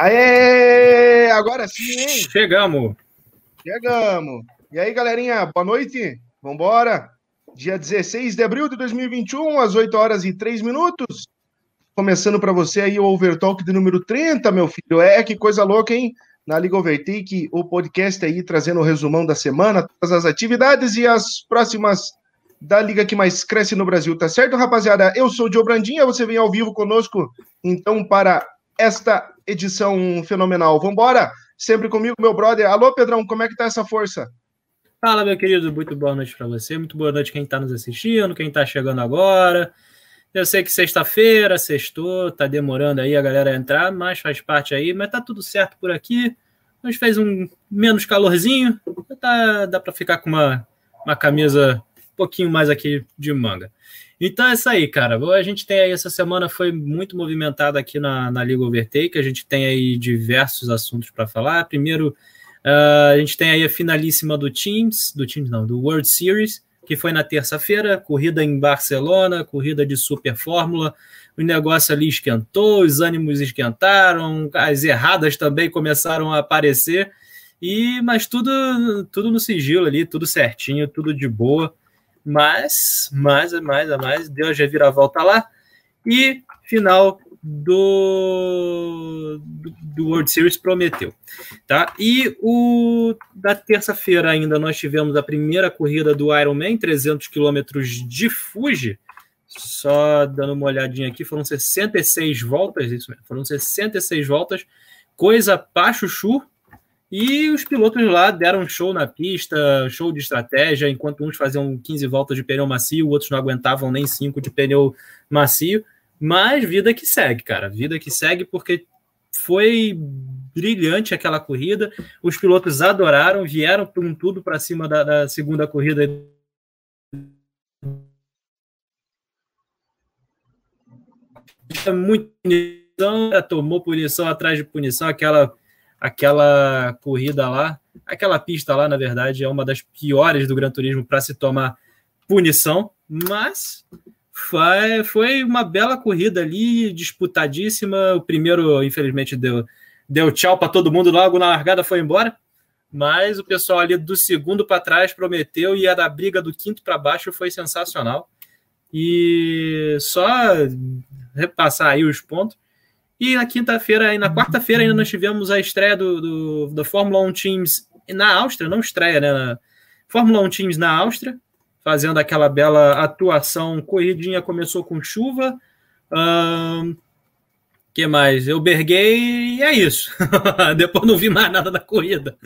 Aê! Agora sim, hein? Chegamos! Chegamos! E aí, galerinha, boa noite! Vambora! Dia 16 de abril de 2021, às 8 horas e 3 minutos. Começando para você aí o Overtalk de número 30, meu filho. É, que coisa louca, hein? Na Liga Overtake, o podcast aí trazendo o resumão da semana, todas as atividades e as próximas da liga que mais cresce no Brasil, tá certo, rapaziada? Eu sou o Joe Brandinha, você vem ao vivo conosco, então, para esta edição fenomenal. Vambora! Sempre comigo, meu brother. Alô, Pedrão, como é que tá essa força? Fala, meu querido, muito boa noite para você, muito boa noite quem está nos assistindo, quem está chegando agora. Eu sei que sexta-feira, sextou, tá demorando aí a galera entrar, mas faz parte aí, mas tá tudo certo por aqui. Gente fez um menos calorzinho, tá, dá para ficar com uma, uma camisa um pouquinho mais aqui de manga. Então é isso aí, cara. A gente tem aí, essa semana foi muito movimentada aqui na, na Liga Overtake, a gente tem aí diversos assuntos para falar. Primeiro, uh, a gente tem aí a finalíssima do Teams, do Teams não, do World Series, que foi na terça-feira, corrida em Barcelona, corrida de Super Fórmula. O negócio ali esquentou, os ânimos esquentaram, as erradas também começaram a aparecer. E mas tudo tudo no sigilo ali, tudo certinho, tudo de boa. Mas, mais, mais, mais, deu a reviravolta lá. E final do, do World Series prometeu, tá? E o da terça-feira ainda nós tivemos a primeira corrida do Ironman, 300 quilômetros de Fuji. Só dando uma olhadinha aqui, foram 66 voltas, isso mesmo, foram 66 voltas, coisa pra chuchu, e os pilotos lá deram show na pista, show de estratégia, enquanto uns faziam 15 voltas de pneu macio, outros não aguentavam nem 5 de pneu macio. Mas vida que segue, cara. Vida que segue, porque foi brilhante aquela corrida. Os pilotos adoraram, vieram com tudo para cima da, da, segunda corrida. Muito punição, tomou punição atrás de punição, aquela aquela corrida lá, aquela pista lá, na verdade, é uma das piores do Gran Turismo para se tomar punição, mas foi, uma bela corrida ali, disputadíssima. O primeiro, infelizmente, deu, deu tchau para todo mundo logo na largada, foi embora. Mas o pessoal ali do segundo para trás prometeu e a da briga do quinto para baixo foi sensacional. E só repassar aí os pontos. E na quinta-feira, e na quarta-feira ainda nós tivemos a estreia do, do, da Fórmula 1 Teams na Áustria, não estreia, né? Fórmula 1 Teams na Áustria, fazendo aquela bela atuação. Corridinha começou com chuva. Um, que mais? Eu berguei e é isso. Depois não vi mais nada da corrida.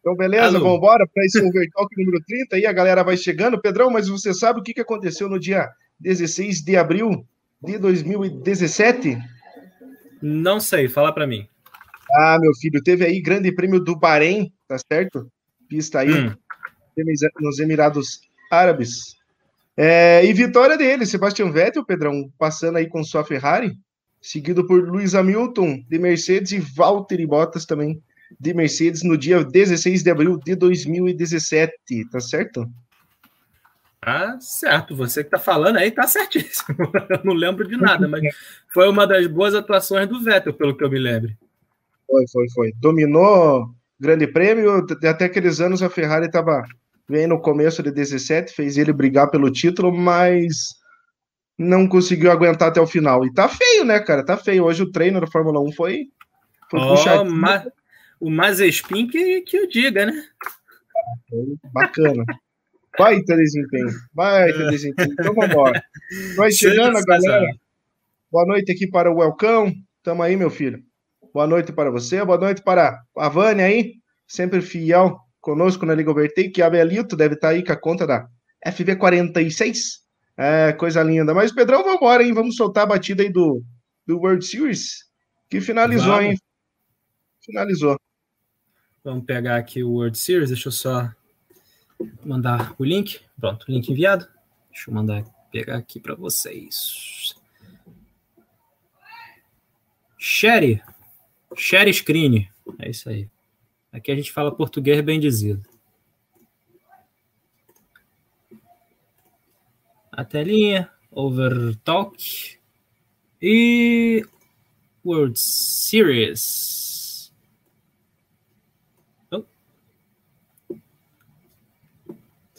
Então, beleza, vamos embora para esse Overtalk número 30. Aí a galera vai chegando. Pedrão, mas você sabe o que aconteceu no dia 16 de abril de 2017? Não sei, fala para mim. Ah, meu filho, teve aí grande prêmio do Bahrein, tá certo? Pista aí hum. nos Emirados Árabes. É, e vitória dele, Sebastian Vettel, Pedrão, passando aí com sua Ferrari, seguido por Luiz Hamilton de Mercedes e Valtteri Bottas também de Mercedes no dia 16 de abril de 2017, tá certo? Tá certo, você que tá falando aí tá certíssimo. Eu não lembro de nada, mas foi uma das boas atuações do Vettel, pelo que eu me lembro. Foi, foi, foi. Dominou grande prêmio, até aqueles anos a Ferrari estava bem no começo de 17, fez ele brigar pelo título, mas não conseguiu aguentar até o final. E tá feio, né, cara? Tá feio. Hoje o treino da Fórmula 1 foi, foi oh, puxado. Ma o Mazespin que, que eu diga, né? Foi bacana. Baita desempenho. Baita desempenho. Então vamos embora. Vai chegando a galera. Boa noite aqui para o Welcome. Tamo aí, meu filho. Boa noite para você. Boa noite para a Vânia aí, sempre fiel conosco na Liga Overtake. A Belito deve estar tá aí com a conta da FV46. É, coisa linda. Mas, Pedrão, vamos embora, hein? Vamos soltar a batida aí do, do World Series, que finalizou, vamos. hein? Finalizou. Vamos pegar aqui o World Series. Deixa eu só mandar o link. Pronto, link enviado. Deixa eu mandar pegar aqui para vocês. Share. Share screen. É isso aí. Aqui a gente fala português bem dizido. A telinha, Overtalk e World Series. Oh.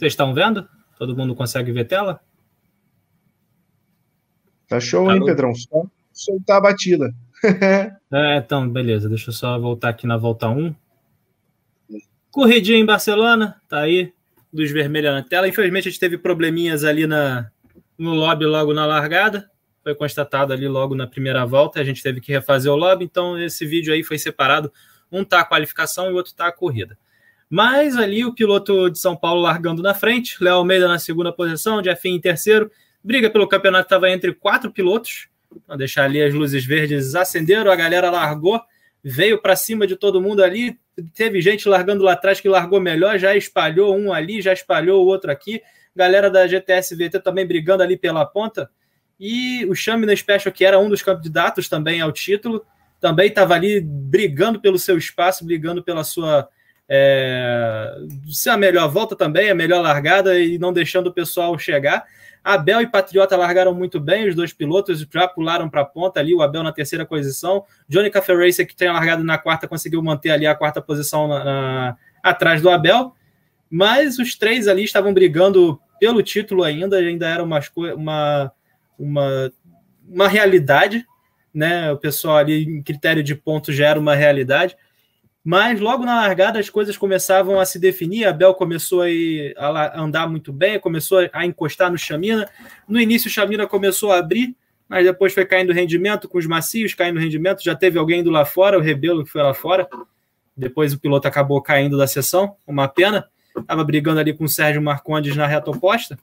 Vocês estão vendo? Todo mundo consegue ver tela? Tá show, hein, Pedrão? Só soltar a batida. é, então, beleza. Deixa eu só voltar aqui na volta 1. Corridinha em Barcelona, tá aí, luz vermelha na tela. Infelizmente a gente teve probleminhas ali na, no lobby logo na largada. Foi constatado ali logo na primeira volta. A gente teve que refazer o lobby, então esse vídeo aí foi separado. Um tá a qualificação e o outro tá a corrida. Mas ali o piloto de São Paulo largando na frente, Léo Almeida na segunda posição, Jeffin em terceiro. Briga pelo campeonato estava entre quatro pilotos. Vou deixar ali as luzes verdes acenderam, a galera largou, veio para cima de todo mundo ali. Teve gente largando lá atrás que largou melhor, já espalhou um ali, já espalhou o outro aqui. Galera da GTS VT também brigando ali pela ponta. E o Chamina Special, que era um dos candidatos também ao título, também estava ali brigando pelo seu espaço, brigando pela sua é, ser a melhor volta também, a melhor largada e não deixando o pessoal chegar. Abel e Patriota largaram muito bem, os dois pilotos já pularam para a ponta ali, o Abel na terceira posição. Johnny Café Racer, que tinha largado na quarta, conseguiu manter ali a quarta posição na, na, atrás do Abel. Mas os três ali estavam brigando pelo título ainda, ainda era uma, uma, uma, uma realidade, né? O pessoal ali em critério de pontos já era uma realidade. Mas logo na largada as coisas começavam a se definir. A Bel começou a, ir, a andar muito bem, começou a encostar no Chamina. No início, o Chamina começou a abrir, mas depois foi caindo rendimento, com os macios caindo rendimento. Já teve alguém indo lá fora, o Rebelo que foi lá fora. Depois o piloto acabou caindo da sessão, uma pena. Estava brigando ali com o Sérgio Marcondes na reta oposta.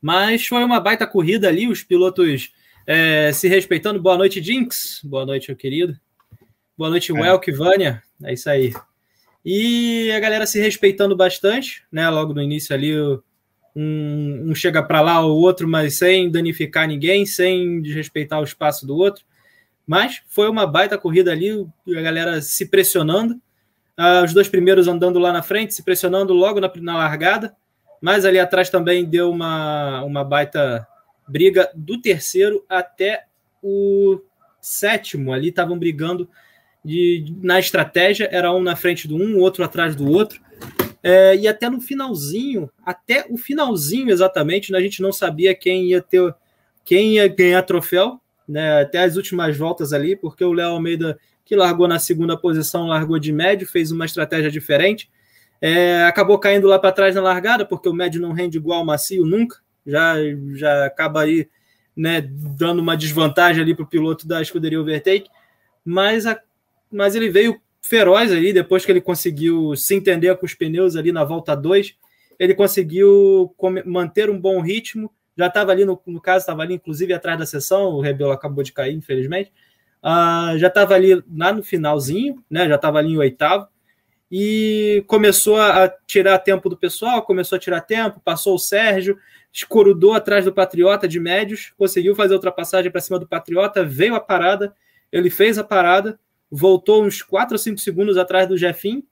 Mas foi uma baita corrida ali, os pilotos é, se respeitando. Boa noite, Jinx. Boa noite, meu querido. Boa noite, é. Welk, Vânia. É isso aí. E a galera se respeitando bastante, né? Logo no início ali, um, um chega para lá, o outro, mas sem danificar ninguém, sem desrespeitar o espaço do outro. Mas foi uma baita corrida ali, a galera se pressionando. Uh, os dois primeiros andando lá na frente, se pressionando logo na, na largada. Mas ali atrás também deu uma, uma baita briga do terceiro até o sétimo. Ali estavam brigando de, na estratégia, era um na frente do um, outro atrás do outro. É, e até no finalzinho, até o finalzinho exatamente, né, a gente não sabia quem ia ter, quem ia ganhar troféu, né, até as últimas voltas ali, porque o Léo Almeida, que largou na segunda posição, largou de médio, fez uma estratégia diferente. É, acabou caindo lá para trás na largada, porque o médio não rende igual ao macio nunca, já, já acaba aí né, dando uma desvantagem ali para o piloto da escuderia Overtake, mas a, mas ele veio feroz ali, depois que ele conseguiu se entender com os pneus ali na volta 2, ele conseguiu manter um bom ritmo, já estava ali, no, no caso, estava ali inclusive atrás da sessão, o Rebelo acabou de cair, infelizmente, uh, já estava ali lá no finalzinho, né, já estava ali em oitavo, e começou a tirar tempo do pessoal, começou a tirar tempo, passou o Sérgio, escorudou atrás do Patriota de médios, conseguiu fazer a ultrapassagem para cima do Patriota, veio a parada, ele fez a parada, voltou uns 4 ou 5 segundos atrás do Jefim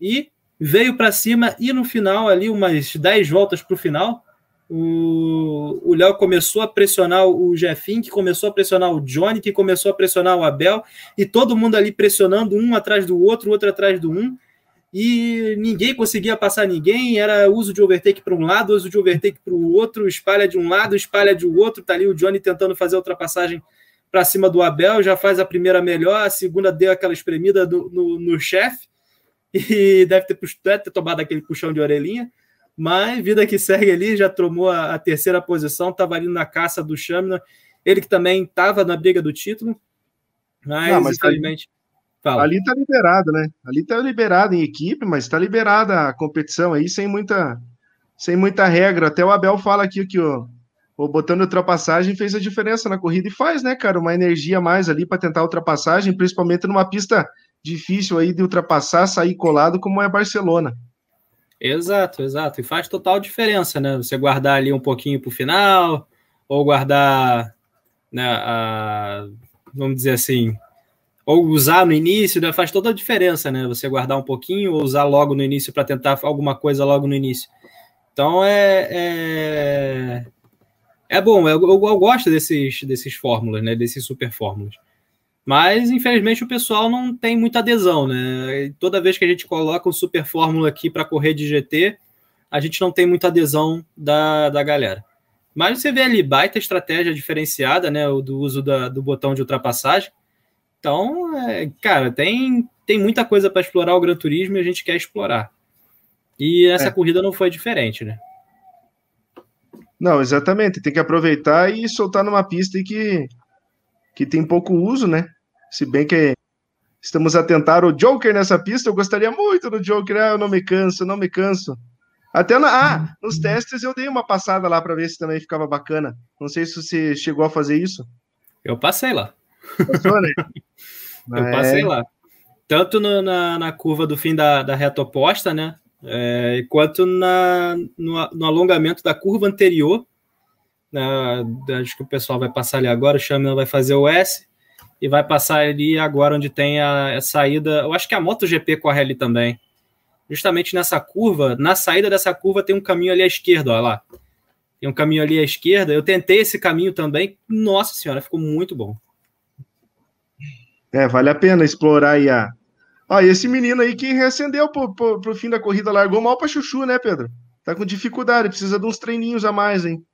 e veio para cima e no final ali umas 10 voltas para o final o Léo começou a pressionar o Jefim, que começou a pressionar o Johnny, que começou a pressionar o Abel, e todo mundo ali pressionando um atrás do outro, outro atrás do um, e ninguém conseguia passar ninguém, era uso de overtake para um lado, uso de overtake para o outro, espalha de um lado, espalha de outro, tá ali o Johnny tentando fazer a ultrapassagem para cima do Abel, já faz a primeira melhor, a segunda deu aquela espremida do, no, no chefe e deve ter, deve ter tomado aquele puxão de orelhinha, mas vida que segue ali, já tomou a, a terceira posição, estava ali na caça do Chamina, ele que também estava na briga do título, mas, Não, mas infelizmente... Fala. Ali está liberado, né? Ali está liberado em equipe, mas está liberada a competição aí sem muita, sem muita regra. Até o Abel fala aqui que o, o botando ultrapassagem fez a diferença na corrida e faz, né, cara, uma energia mais ali para tentar ultrapassagem, principalmente numa pista difícil aí de ultrapassar, sair colado como é Barcelona. Exato, exato. E faz total diferença, né? Você guardar ali um pouquinho para o final, ou guardar, né, a, vamos dizer assim, ou usar no início, né? faz toda a diferença, né? Você guardar um pouquinho ou usar logo no início para tentar alguma coisa logo no início. Então é, é, é bom, eu, eu, eu, gosto desses, desses fórmulas, né? Desses super fórmulas. Mas, infelizmente, o pessoal não tem muita adesão, né? Toda vez que a gente coloca um Super Fórmula aqui para correr de GT, a gente não tem muita adesão da, da galera. Mas você vê ali, baita estratégia diferenciada, né? O do uso da, do botão de ultrapassagem. Então, é, cara, tem, tem muita coisa para explorar o Gran Turismo e a gente quer explorar. E essa é. corrida não foi diferente, né? Não, exatamente. Tem que aproveitar e soltar numa pista que, que tem pouco uso, né? Se bem que estamos a tentar o Joker nessa pista, eu gostaria muito do Joker. Ah, eu não me canso, não me canso. Até na, ah, nos testes eu dei uma passada lá para ver se também ficava bacana. Não sei se você chegou a fazer isso. Eu passei lá. Passou, né? eu passei é... lá. Tanto no, na, na curva do fim da, da reta oposta, né? É, quanto na, no, no, alongamento da curva anterior. Né? Acho que o pessoal vai passar ali agora, o Xamã vai fazer o S e vai passar ali agora onde tem a, a saída. Eu acho que a MotoGP corre ali também. Justamente nessa curva, na saída dessa curva tem um caminho ali à esquerda, olha lá. Tem um caminho ali à esquerda. Eu tentei esse caminho também. Nossa senhora, ficou muito bom. É, vale a pena explorar aí a. Ó, esse menino aí que reacendeu pro, pro, pro fim da corrida, largou mal pra chuchu, né, Pedro? Tá com dificuldade, precisa de uns treininhos a mais, hein?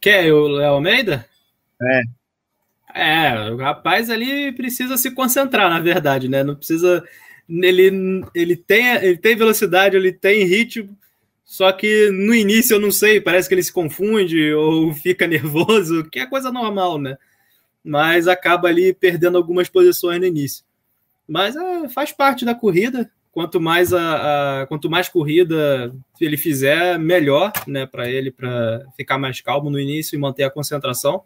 Quer o Léo Almeida? É. É, o rapaz ali precisa se concentrar, na verdade, né? Não precisa. Ele, ele, tem, ele tem velocidade, ele tem ritmo, só que no início eu não sei, parece que ele se confunde ou fica nervoso, que é coisa normal, né? Mas acaba ali perdendo algumas posições no início. Mas é, faz parte da corrida. Quanto mais a, a, quanto mais corrida ele fizer, melhor, né, para ele, para ficar mais calmo no início e manter a concentração.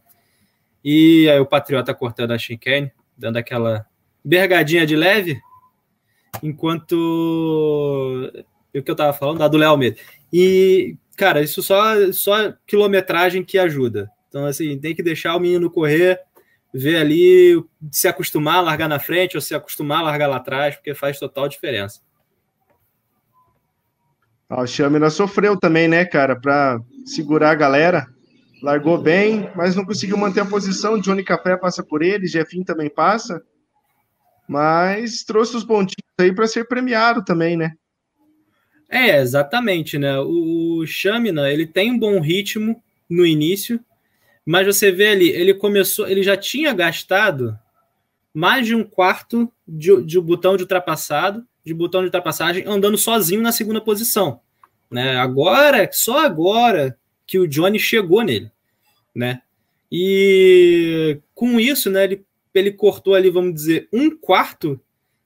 E aí o Patriota cortando a chicane, dando aquela bergadinha de leve, enquanto o que eu tava falando, da do Léo Almeida. E, cara, isso só, só quilometragem que ajuda. Então, assim, tem que deixar o menino correr, ver ali, se acostumar a largar na frente ou se acostumar a largar lá atrás, porque faz total diferença. Ah, o Chamina sofreu também, né, cara, para segurar a galera largou bem, mas não conseguiu manter a posição. Johnny Café passa por ele, Jefinho também passa, mas trouxe os pontinhos aí para ser premiado também, né? É, exatamente, né? O, Chamina, ele tem um bom ritmo no início, mas você vê ali, ele começou, ele já tinha gastado mais de um quarto de, de botão de ultrapassado, de botão de ultrapassagem andando sozinho na segunda posição, né? Agora, só agora que o Johnny chegou nele, né? E com isso, né, ele, ele cortou ali, vamos dizer, um quarto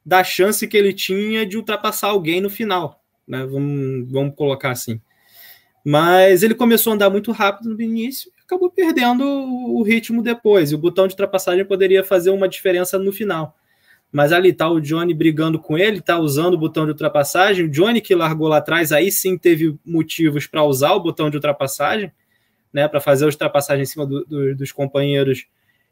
da chance que ele tinha de ultrapassar alguém no final, né? Vamos, vamos colocar assim. Mas ele começou a andar muito rápido no início acabou perdendo o ritmo depois. E o botão de ultrapassagem poderia fazer uma diferença no final. Mas ali tá o Johnny brigando com ele, tá usando o botão de ultrapassagem. O Johnny que largou lá atrás, aí sim teve motivos para usar o botão de ultrapassagem, né, para fazer a ultrapassagem em cima do, do, dos companheiros.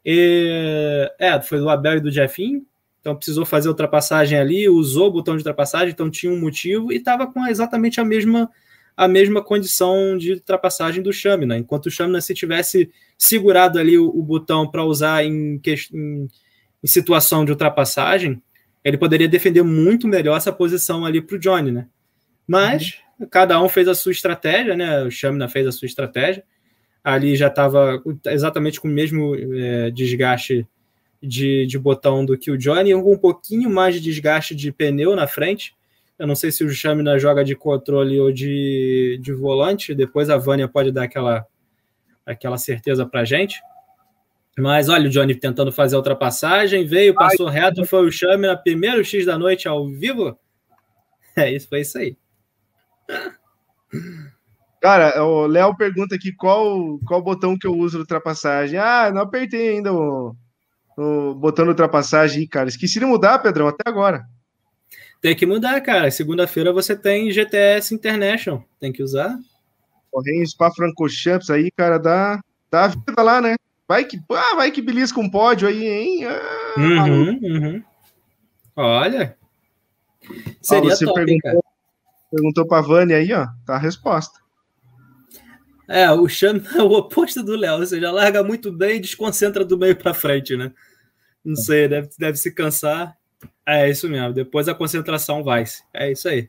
E, é, foi do Abel e do Jeffinho, então precisou fazer a ultrapassagem ali, usou o botão de ultrapassagem, então tinha um motivo e estava com exatamente a mesma a mesma condição de ultrapassagem do Chamina. Enquanto o Chamina, se tivesse segurado ali o, o botão para usar em, em em situação de ultrapassagem, ele poderia defender muito melhor essa posição ali para o Johnny, né? Mas uhum. cada um fez a sua estratégia, né? O Shamina fez a sua estratégia. Ali já estava exatamente com o mesmo é, desgaste de, de botão do que o Johnny, um pouquinho mais de desgaste de pneu na frente. Eu não sei se o Shamina joga de controle ou de, de volante. Depois a Vânia pode dar aquela, aquela certeza para gente. Mas olha o Johnny tentando fazer a ultrapassagem, veio, passou Ai, reto, foi o chame na primeiro X da noite ao vivo. É isso, foi isso aí. Cara, o Léo pergunta aqui qual, qual botão que eu uso de ultrapassagem. Ah, não apertei ainda o, o botão de ultrapassagem, cara. Esqueci de mudar, Pedrão, até agora. Tem que mudar, cara. Segunda-feira você tem GTS International. Tem que usar. Correio Spa Francochamps aí, cara, dá, dá vida lá, né? Vai que, ah, vai que belisca um pódio aí, hein? Ah, uhum, uhum. Olha. Seria ó, você top, perguntou, perguntou pra Vânia aí, ó. Tá a resposta. É, o Chame é o oposto do Léo, ou seja, larga muito bem e desconcentra do meio para frente, né? Não sei, deve, deve se cansar. É isso mesmo. Depois a concentração vai. -se. É isso aí.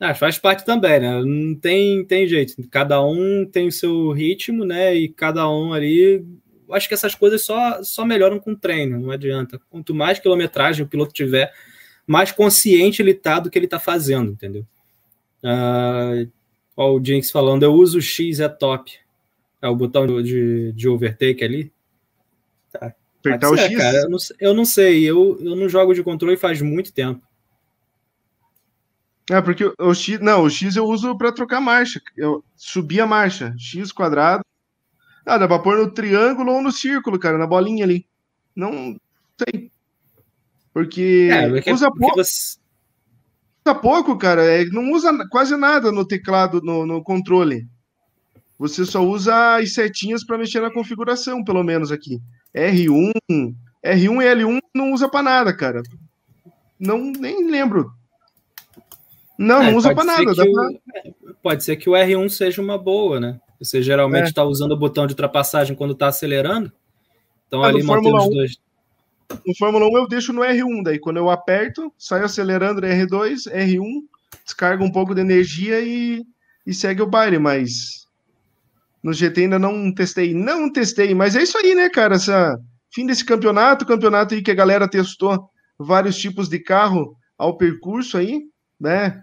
Ah, faz parte também, né? Não tem, tem jeito. Cada um tem o seu ritmo, né? E cada um ali. Acho que essas coisas só, só melhoram com treino, não adianta. Quanto mais quilometragem o piloto tiver, mais consciente ele tá do que ele tá fazendo, entendeu? Uh, ó, o Jinx falando, eu uso o X é top. É o botão de, de overtake ali. Tá. Apertar o X? Cara, eu, não, eu não sei, eu, eu não jogo de controle faz muito tempo. É, porque o X. Não, o X eu uso para trocar marcha. Eu subi a marcha. X quadrado. Ah, dá pra pôr no triângulo ou no círculo, cara, na bolinha ali. Não sei. Porque, é, porque usa porque pouco. Você... Usa pouco, cara. É, não usa quase nada no teclado, no, no controle. Você só usa as setinhas para mexer na configuração, pelo menos aqui. R1, R1 e L1 não usa para nada, cara. Não nem lembro não, é, não usa para nada. Pra... O, pode ser que o R1 seja uma boa, né? Você geralmente está é. usando o botão de ultrapassagem quando está acelerando. Então ah, ali mantém os dois. No Fórmula 1 eu deixo no R1, daí quando eu aperto, saio acelerando R2, R1, descarga um pouco de energia e, e segue o baile, mas no GT ainda não testei. Não testei, mas é isso aí, né, cara? Essa, fim desse campeonato, campeonato aí que a galera testou vários tipos de carro ao percurso aí né?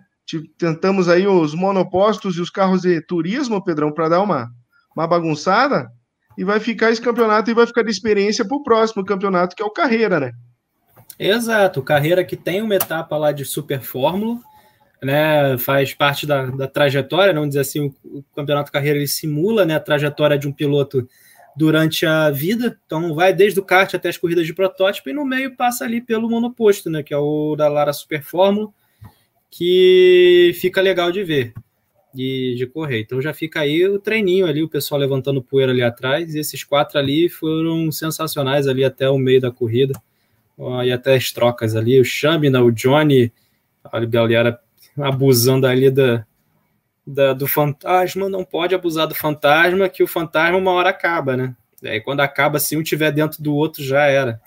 Tentamos aí os monopostos e os carros de turismo, Pedrão, para dar uma, uma bagunçada. E vai ficar esse campeonato e vai ficar de experiência para o próximo campeonato, que é o Carreira, né? Exato, Carreira que tem uma etapa lá de Super Fórmula, né? Faz parte da, da trajetória, vamos dizer assim, o, o Campeonato Carreira ele simula né, a trajetória de um piloto durante a vida. Então vai desde o kart até as corridas de protótipo e no meio passa ali pelo monoposto, né? Que é o da Lara Super Fórmula que fica legal de ver, de, de correr. Então já fica aí o treininho ali, o pessoal levantando poeira ali atrás, e esses quatro ali foram sensacionais ali até o meio da corrida, e até as trocas ali, o Chamina, o Johnny, a galera abusando ali da, da, do fantasma, não pode abusar do fantasma, que o fantasma uma hora acaba, né? E aí quando acaba, se um tiver dentro do outro, já era.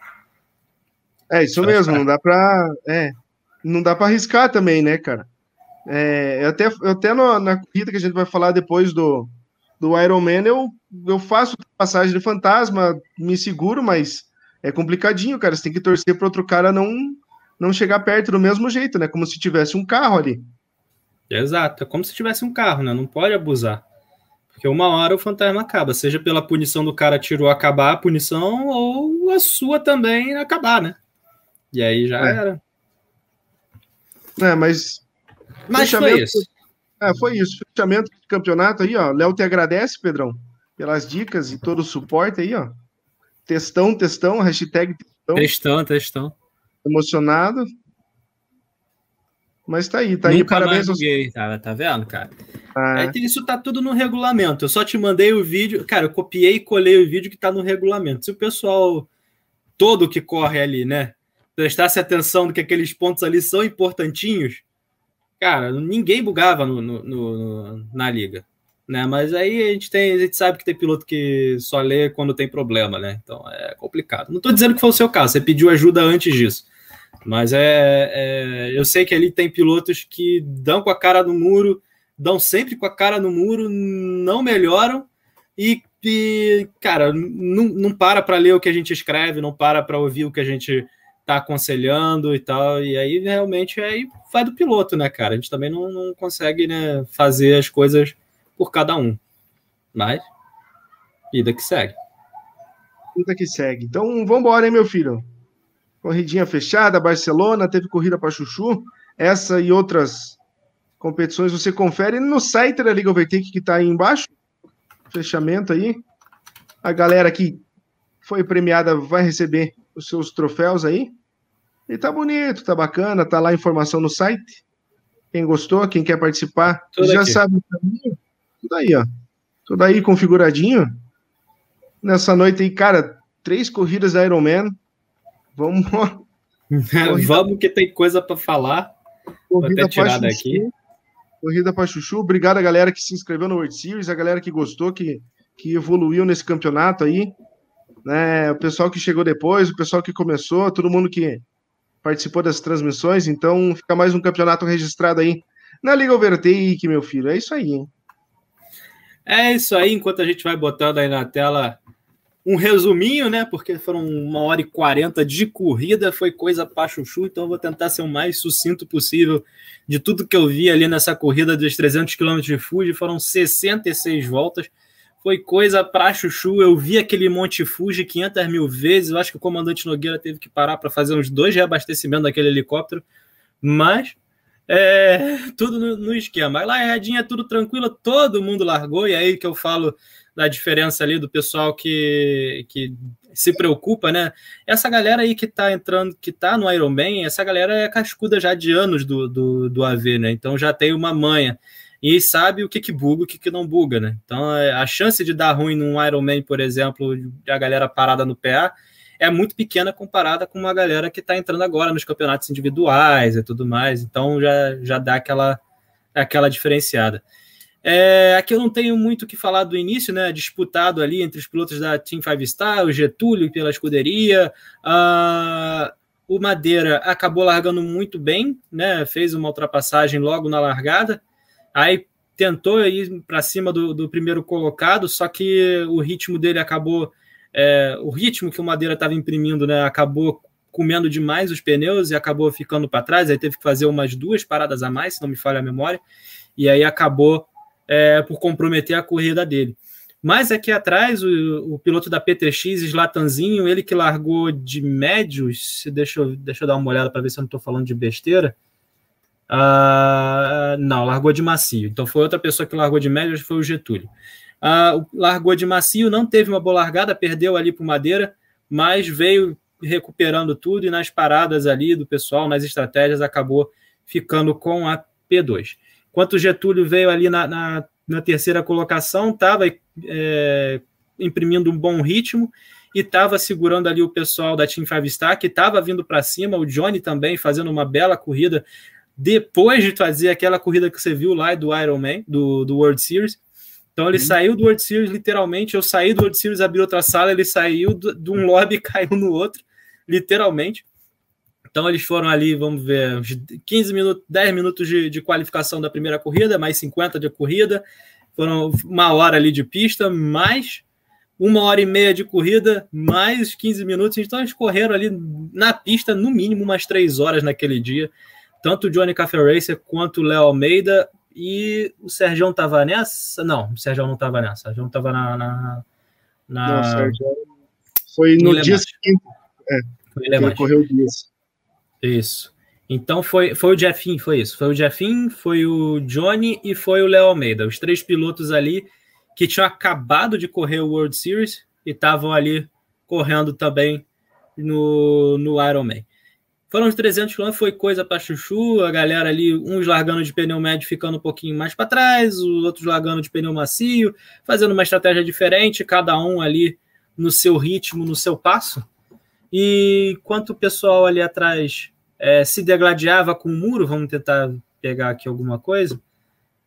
É isso mesmo, não dá pra. É, não dá para arriscar também, né, cara? É, até até no, na corrida que a gente vai falar depois do, do Iron Man, eu, eu faço passagem de fantasma, me seguro, mas é complicadinho, cara. Você tem que torcer para outro cara não, não chegar perto do mesmo jeito, né? Como se tivesse um carro ali. Exato, é como se tivesse um carro, né? Não pode abusar. Porque uma hora o fantasma acaba, seja pela punição do cara tirou acabar a punição, ou a sua também acabar, né? E aí já é. era. É, mas. Mas foi isso. É, foi isso. Fechamento do campeonato aí, ó. Léo te agradece, Pedrão, pelas dicas e todo o suporte aí, ó. Testão, testão, hashtag testão. Testão, testão. Emocionado. Mas tá aí, tá Nunca aí. Parabéns. aos... tá, tá vendo, cara? Ah. É. isso tá tudo no regulamento. Eu só te mandei o vídeo. Cara, eu copiei e colei o vídeo que tá no regulamento. Se o pessoal todo que corre ali, né? prestasse atenção do que aqueles pontos ali são importantinhos, cara, ninguém bugava no, no, no, na liga. Né? Mas aí a gente tem, a gente sabe que tem piloto que só lê quando tem problema, né? Então é complicado. Não estou dizendo que foi o seu caso, você pediu ajuda antes disso. Mas é, é, eu sei que ali tem pilotos que dão com a cara no muro, dão sempre com a cara no muro, não melhoram e, e cara, não, não para para ler o que a gente escreve, não para para ouvir o que a gente tá aconselhando e tal, e aí realmente aí vai do piloto, né, cara? A gente também não, não consegue né, fazer as coisas por cada um. Mas, vida que segue. Vida que segue. Então, vamos embora, hein, meu filho? Corridinha fechada, Barcelona, teve corrida para Chuchu. Essa e outras competições você confere no site da Liga Overtake que está aí embaixo. Fechamento aí. A galera que foi premiada vai receber os seus troféus aí. E tá bonito, tá bacana, tá lá a informação no site. Quem gostou, quem quer participar, Tudo já aqui. sabe o caminho. Tudo aí, ó. Tudo aí configuradinho. Nessa noite aí, cara, três corridas da Ironman. Vamos. Vamos que tem coisa para falar. Corrida Vou até tirar daqui. Corrida para Chuchu. Obrigado a galera que se inscreveu no World Series, a galera que gostou, que, que evoluiu nesse campeonato aí. né? O pessoal que chegou depois, o pessoal que começou, todo mundo que participou das transmissões. Então, fica mais um campeonato registrado aí na Liga Overtake, meu filho. É isso aí, hein? É isso aí, enquanto a gente vai botando aí na tela um resuminho, né? Porque foram uma hora e quarenta de corrida, foi coisa para chuchu, então eu vou tentar ser o mais sucinto possível de tudo que eu vi ali nessa corrida dos 300 km de Fuji. Foram 66 voltas, foi coisa para chuchu. Eu vi aquele Monte Fuji 500 mil vezes. Eu acho que o comandante Nogueira teve que parar para fazer uns dois reabastecimentos daquele helicóptero, mas é, tudo no, no esquema. Lá é tudo tranquilo, todo mundo largou, e aí que eu falo da diferença ali do pessoal que, que se preocupa, né? Essa galera aí que tá entrando, que tá no Ironman, essa galera é cascuda já de anos do, do, do AV, né? Então já tem uma manha e sabe o que que buga o que que não buga, né? Então é, a chance de dar ruim num Ironman, por exemplo, de a galera parada no PA é muito pequena comparada com uma galera que está entrando agora nos campeonatos individuais e tudo mais. Então já, já dá aquela, aquela diferenciada. É, aqui eu não tenho muito o que falar do início, né? Disputado ali entre os pilotos da Team Five Star, o Getúlio pela escuderia. Uh, o Madeira acabou largando muito bem, né? Fez uma ultrapassagem logo na largada. Aí tentou ir para cima do, do, primeiro colocado, só que o ritmo dele acabou. É, o ritmo que o Madeira estava imprimindo, né? Acabou comendo demais os pneus e acabou ficando para trás. Aí teve que fazer umas duas paradas a mais, se não me falha a memória. E aí acabou é, por comprometer a corrida dele. Mas aqui atrás, o, o piloto da PTX, Slatanzinho, ele que largou de médios, deixa eu, deixa eu dar uma olhada para ver se eu não estou falando de besteira. Uh, não, largou de macio. Então foi outra pessoa que largou de médios, foi o Getúlio. Uh, largou de macio, não teve uma boa largada, perdeu ali para Madeira, mas veio recuperando tudo e nas paradas ali do pessoal, nas estratégias, acabou ficando com a P2. Enquanto o Getúlio veio ali na, na, na terceira colocação, estava é, imprimindo um bom ritmo e estava segurando ali o pessoal da Team Five Star, que estava vindo para cima, o Johnny também fazendo uma bela corrida, depois de fazer aquela corrida que você viu lá do Ironman, do, do World Series. Então ele uhum. saiu do World Series, literalmente. Eu saí do World Series, abri outra sala, ele saiu de um lobby e caiu no outro, literalmente. Então eles foram ali, vamos ver, 15 minutos, 10 minutos de, de qualificação da primeira corrida, mais 50 de corrida, foram uma hora ali de pista, mais uma hora e meia de corrida, mais 15 minutos. Então eles correram ali na pista, no mínimo, umas três horas naquele dia. Tanto o Johnny Café Racer quanto o Léo Almeida e o Sérgio estava nessa? Não, o Sérgio não estava nessa. O Sérgio estava na. na, na... Não, Sérgio foi no dia seguinte. É, ele correu dias. Isso. Então foi, foi o Jeffin, foi isso. Foi o Jeffin, foi o Johnny e foi o Léo Almeida. Os três pilotos ali que tinham acabado de correr o World Series e estavam ali correndo também no, no Ironman. Foram os 300 km, foi coisa para chuchu, a galera ali, uns largando de pneu médio, ficando um pouquinho mais para trás, os outros largando de pneu macio, fazendo uma estratégia diferente, cada um ali no seu ritmo, no seu passo. E enquanto o pessoal ali atrás é, se degladiava com o muro, vamos tentar pegar aqui alguma coisa.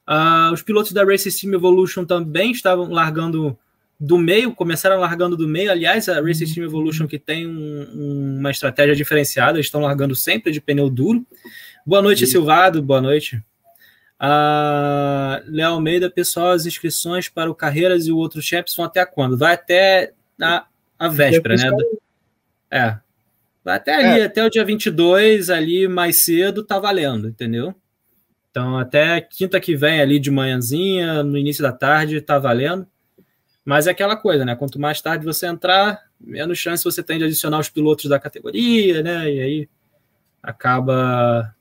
Uh, os pilotos da Race Team Evolution também estavam largando do meio, começaram largando do meio. Aliás, a Race Team Evolution que tem um, uma estratégia diferenciada, estão largando sempre de pneu duro. Boa noite, Silvado, boa noite. Uh, Léo Almeida, pessoal, as inscrições para o Carreiras e o outro Champs vão até quando? Vai até a, a véspera, né? É, até ali, é. até o dia 22, ali mais cedo, tá valendo, entendeu? Então, até quinta que vem, ali de manhãzinha, no início da tarde, tá valendo. Mas é aquela coisa, né? Quanto mais tarde você entrar, menos chance você tem de adicionar os pilotos da categoria, né? E aí acaba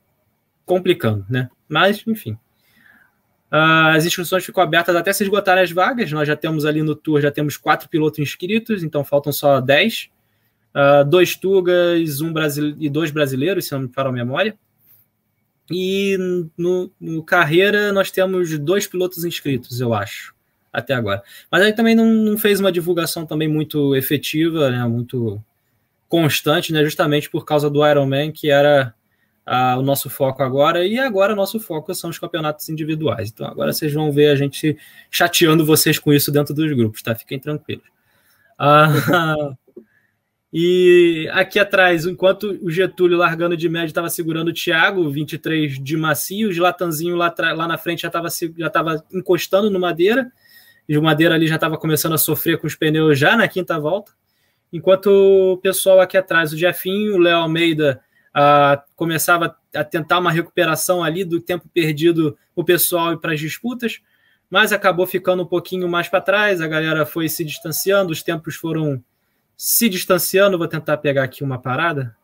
complicando, né? Mas, enfim. As inscrições ficam abertas até se esgotarem as vagas. Nós já temos ali no tour, já temos quatro pilotos inscritos, então faltam só dez. Uh, dois Tugas um e dois brasileiros, se não me falha a memória. E no, no, Carreira nós temos dois pilotos inscritos, eu acho, até agora. Mas aí também não, não fez uma divulgação também muito efetiva, né, muito constante, né, justamente por causa do Ironman, que era uh, o nosso foco agora, e agora nosso foco são os campeonatos individuais. Então agora vocês vão ver a gente chateando vocês com isso dentro dos grupos, tá? Fiquem tranquilos. Uh, E aqui atrás, enquanto o Getúlio largando de médio estava segurando o Thiago, 23 de macio, o Latanzinho lá, lá na frente já estava já tava encostando no Madeira, e o Madeira ali já estava começando a sofrer com os pneus já na quinta volta. Enquanto o pessoal aqui atrás, o Jefinho, o Léo Almeida, começava a tentar uma recuperação ali do tempo perdido o pessoal e para as disputas, mas acabou ficando um pouquinho mais para trás, a galera foi se distanciando, os tempos foram se distanciando. Vou tentar pegar aqui uma parada.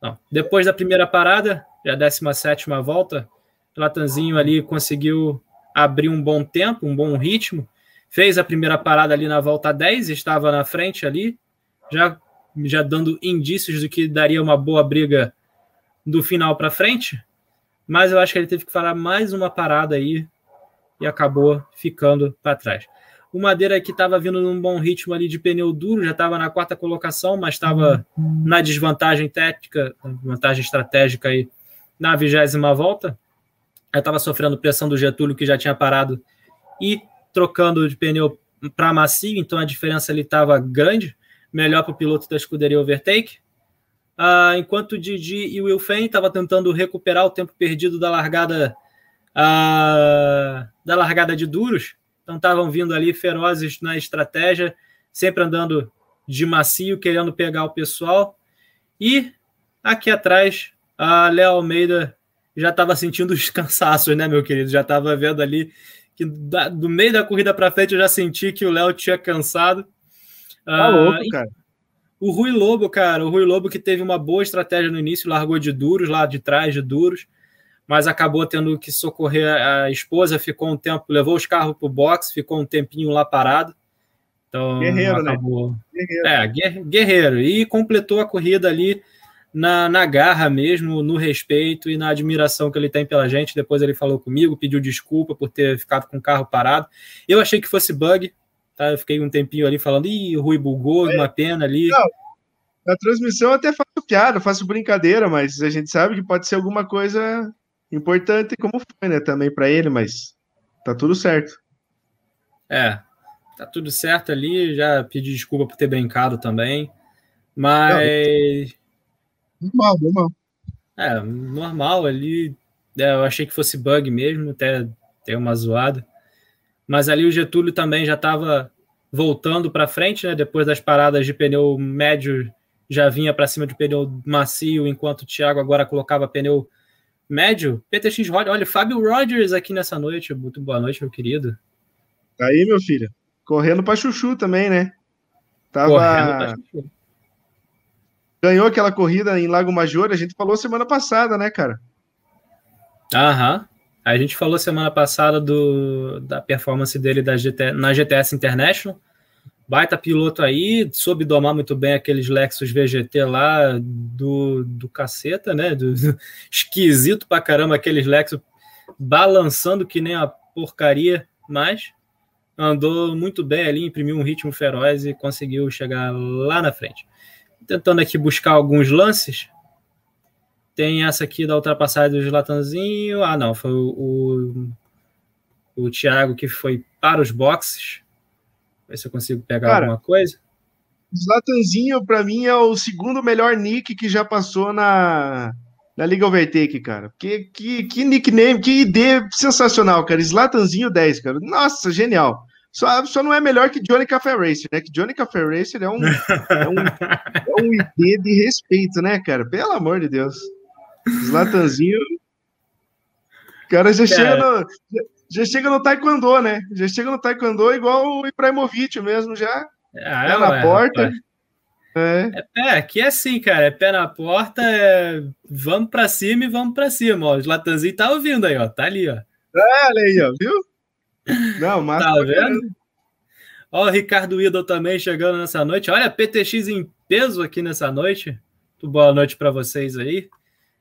Não. Depois da primeira parada, já a 17 volta, Latanzinho ali conseguiu abrir um bom tempo, um bom ritmo. Fez a primeira parada ali na volta 10, estava na frente ali, já, já dando indícios de que daria uma boa briga do final para frente. Mas eu acho que ele teve que falar mais uma parada aí e acabou ficando para trás. O Madeira que estava vindo num bom ritmo ali de pneu duro, já estava na quarta colocação, mas estava na desvantagem técnica, vantagem estratégica aí na vigésima volta. Já estava sofrendo pressão do Getúlio, que já tinha parado, e trocando de pneu para macio, então a diferença ali estava grande, melhor para o piloto da escuderia Overtake. Ah, enquanto o Didi e o Wilfen estavam tentando recuperar o tempo perdido da largada ah, da largada de duros, então estavam vindo ali ferozes na estratégia, sempre andando de macio, querendo pegar o pessoal. E aqui atrás, a Léo Almeida já estava sentindo os cansaços, né, meu querido? Já estava vendo ali que da, do meio da corrida para frente eu já senti que o Léo tinha cansado. Tá ah, louco, cara. O Rui Lobo, cara, o Rui Lobo que teve uma boa estratégia no início, largou de duros, lá de trás de duros, mas acabou tendo que socorrer a esposa, ficou um tempo, levou os carros para o box, ficou um tempinho lá parado. Então, guerreiro, né? acabou... né? Guerreiro. É, guerreiro. E completou a corrida ali na, na garra mesmo, no respeito e na admiração que ele tem pela gente. Depois ele falou comigo, pediu desculpa por ter ficado com o carro parado. Eu achei que fosse bug, tá? Eu fiquei um tempinho ali falando, ih, o Rui bugou, é. uma pena ali. Não, na transmissão eu até faço piada, faço brincadeira, mas a gente sabe que pode ser alguma coisa importante como foi, né, também para ele, mas tá tudo certo. É, tá tudo certo ali, já pedi desculpa por ter brincado também, mas... Normal, normal. É, normal ali, é, eu achei que fosse bug mesmo, até ter uma zoada, mas ali o Getúlio também já estava voltando para frente, né, depois das paradas de pneu médio, já vinha para cima de pneu macio, enquanto o Thiago agora colocava pneu médio, PTX Roger. Olha, Fábio Rogers aqui nessa noite. Muito boa noite, meu querido. Aí, meu filho. Correndo para Chuchu também, né? Tava. Ganhou aquela corrida em Lago Major, a gente falou semana passada, né, cara? Aham. A gente falou semana passada do, da performance dele da GT, na GTS International. Baita piloto aí, soube domar muito bem aqueles Lexus VGT lá do, do caceta, né? Do, do, esquisito pra caramba aqueles Lexus balançando que nem a porcaria, mas andou muito bem ali, imprimiu um ritmo feroz e conseguiu chegar lá na frente. Tentando aqui buscar alguns lances. Tem essa aqui da ultrapassagem do Latanzinho. Ah, não, foi o, o, o Thiago que foi para os boxes Ver se eu consigo pegar Cara, alguma coisa. Zlatanzinho, para mim, é o segundo melhor nick que já passou na, na Liga Overtake, cara. Que, que, que nickname, que ideia sensacional, cara. Zlatanzinho 10, cara. Nossa, genial. Só, só não é melhor que Johnny Café Racer, né? Que Johnny Café Racer é um, é um, é um ID de respeito, né, cara? Pelo amor de Deus. Zlatanzinho. O cara já chega no já chega no taekwondo, né? Já chega no taekwondo igual o Ibrahimovic mesmo, já. Ah, é na porta. É. é pé, aqui é assim, cara. É pé na porta, é... vamos pra cima e vamos pra cima, ó. O Latanzinho tá ouvindo aí, ó. Tá ali, ó. É, olha aí, ó, viu? Não, mas. Tá vendo? Ó, o Ricardo Idol também chegando nessa noite. Olha, PTX em peso aqui nessa noite. Muito boa noite para vocês aí.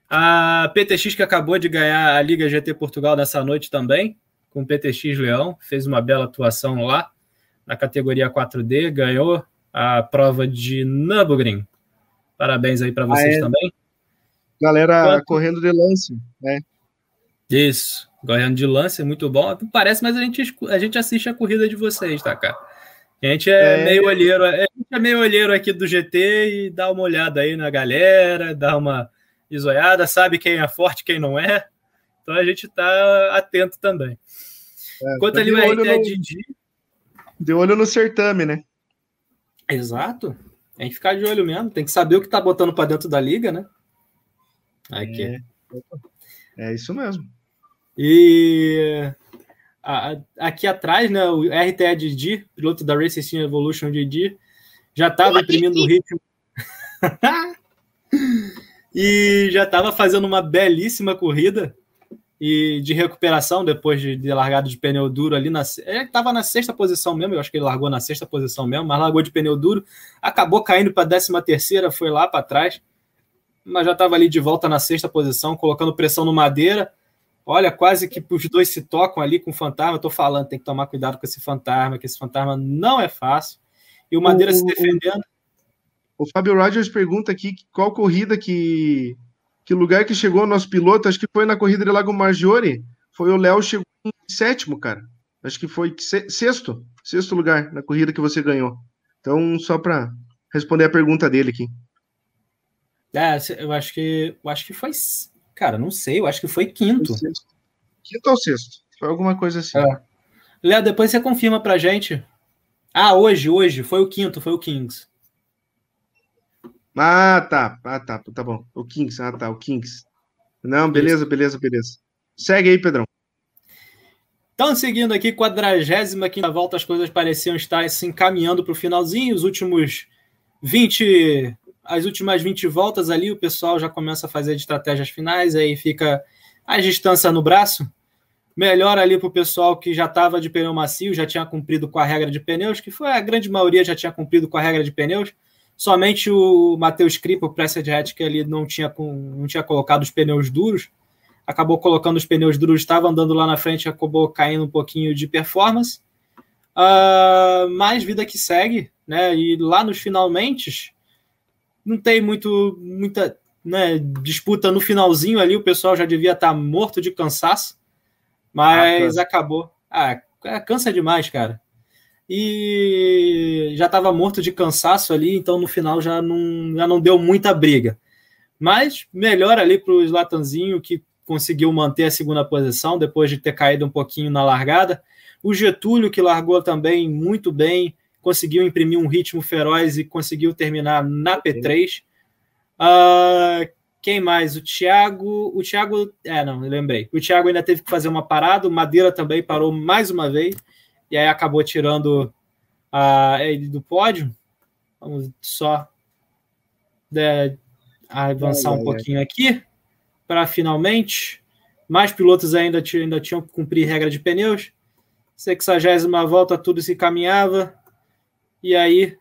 A PTX que acabou de ganhar a Liga GT Portugal nessa noite também com o PTX Leão, fez uma bela atuação lá na categoria 4D, ganhou a prova de Nürburgring. Parabéns aí para vocês ah, é. também. Galera Quanto... correndo de lance, né? Isso, correndo de lance, muito bom. Parece, mas a gente, a gente assiste a corrida de vocês, tá, cara? A gente é, é, meio olheiro, a gente é meio olheiro aqui do GT e dá uma olhada aí na galera, dá uma isoiada, sabe quem é forte, quem não é. Então a gente tá atento também. É, Enquanto tá ali o RT no... Didi. De olho no certame, né? Exato. Tem que ficar de olho mesmo, tem que saber o que tá botando para dentro da liga, né? Aqui. É, é isso mesmo. E aqui atrás, né, o RTA Didi, piloto da Racing Team Evolution Didi, já estava imprimindo o ritmo. e já estava fazendo uma belíssima corrida e de recuperação depois de, de largado de pneu duro ali na ele estava na sexta posição mesmo, eu acho que ele largou na sexta posição mesmo, mas largou de pneu duro, acabou caindo para a décima terceira, foi lá para trás, mas já estava ali de volta na sexta posição, colocando pressão no madeira. Olha, quase que os dois se tocam ali com o fantasma. Estou falando, tem que tomar cuidado com esse fantasma, que esse fantasma não é fácil. E o Madeira o, se defendendo. O, o Fábio Rogers pergunta aqui qual corrida que que lugar que chegou o nosso piloto, acho que foi na corrida de Lago Maggiore, foi o Léo chegou em sétimo, cara. Acho que foi sexto, sexto lugar na corrida que você ganhou. Então, só para responder a pergunta dele aqui. É, eu acho que eu acho que foi, cara, não sei, eu acho que foi quinto. Foi quinto ou sexto? Foi alguma coisa assim. É. Léo, depois você confirma pra gente. Ah, hoje, hoje, foi o quinto, foi o Kings. Ah, tá. Ah, tá. Tá bom. O Kings. Ah, tá. O Kings. Não, beleza, beleza, beleza. Segue aí, Pedrão. Então, seguindo aqui, 45 volta, as coisas pareciam estar se encaminhando para o finalzinho. Os últimos 20, as últimas 20 voltas ali, o pessoal já começa a fazer estratégias finais, aí fica a distância no braço. Melhor ali para o pessoal que já estava de pneu macio, já tinha cumprido com a regra de pneus, que foi a grande maioria já tinha cumprido com a regra de pneus. Somente o Matheus Kripa, o Pressed Hat, que ele não tinha, com, não tinha colocado os pneus duros, acabou colocando os pneus duros, estava andando lá na frente, acabou caindo um pouquinho de performance. Uh, mais vida que segue, né? E lá nos finalmente não tem muito muita né, disputa no finalzinho ali, o pessoal já devia estar tá morto de cansaço, mas ah, acabou. Ah, cansa demais, cara e já estava morto de cansaço ali, então no final já não, já não deu muita briga. Mas melhor ali para o Slatanzinho, que conseguiu manter a segunda posição depois de ter caído um pouquinho na largada. O Getúlio, que largou também muito bem, conseguiu imprimir um ritmo feroz e conseguiu terminar na P3. Uh, ah, quem mais? O Thiago. O Thiago. É, não, lembrei. O Thiago ainda teve que fazer uma parada. O Madeira também parou mais uma vez e aí acabou tirando a, ele do pódio. Vamos só de, avançar um pouquinho aqui para finalmente. Mais pilotos ainda, ainda tinham que cumprir regra de pneus. 60 volta, tudo se caminhava. E aí,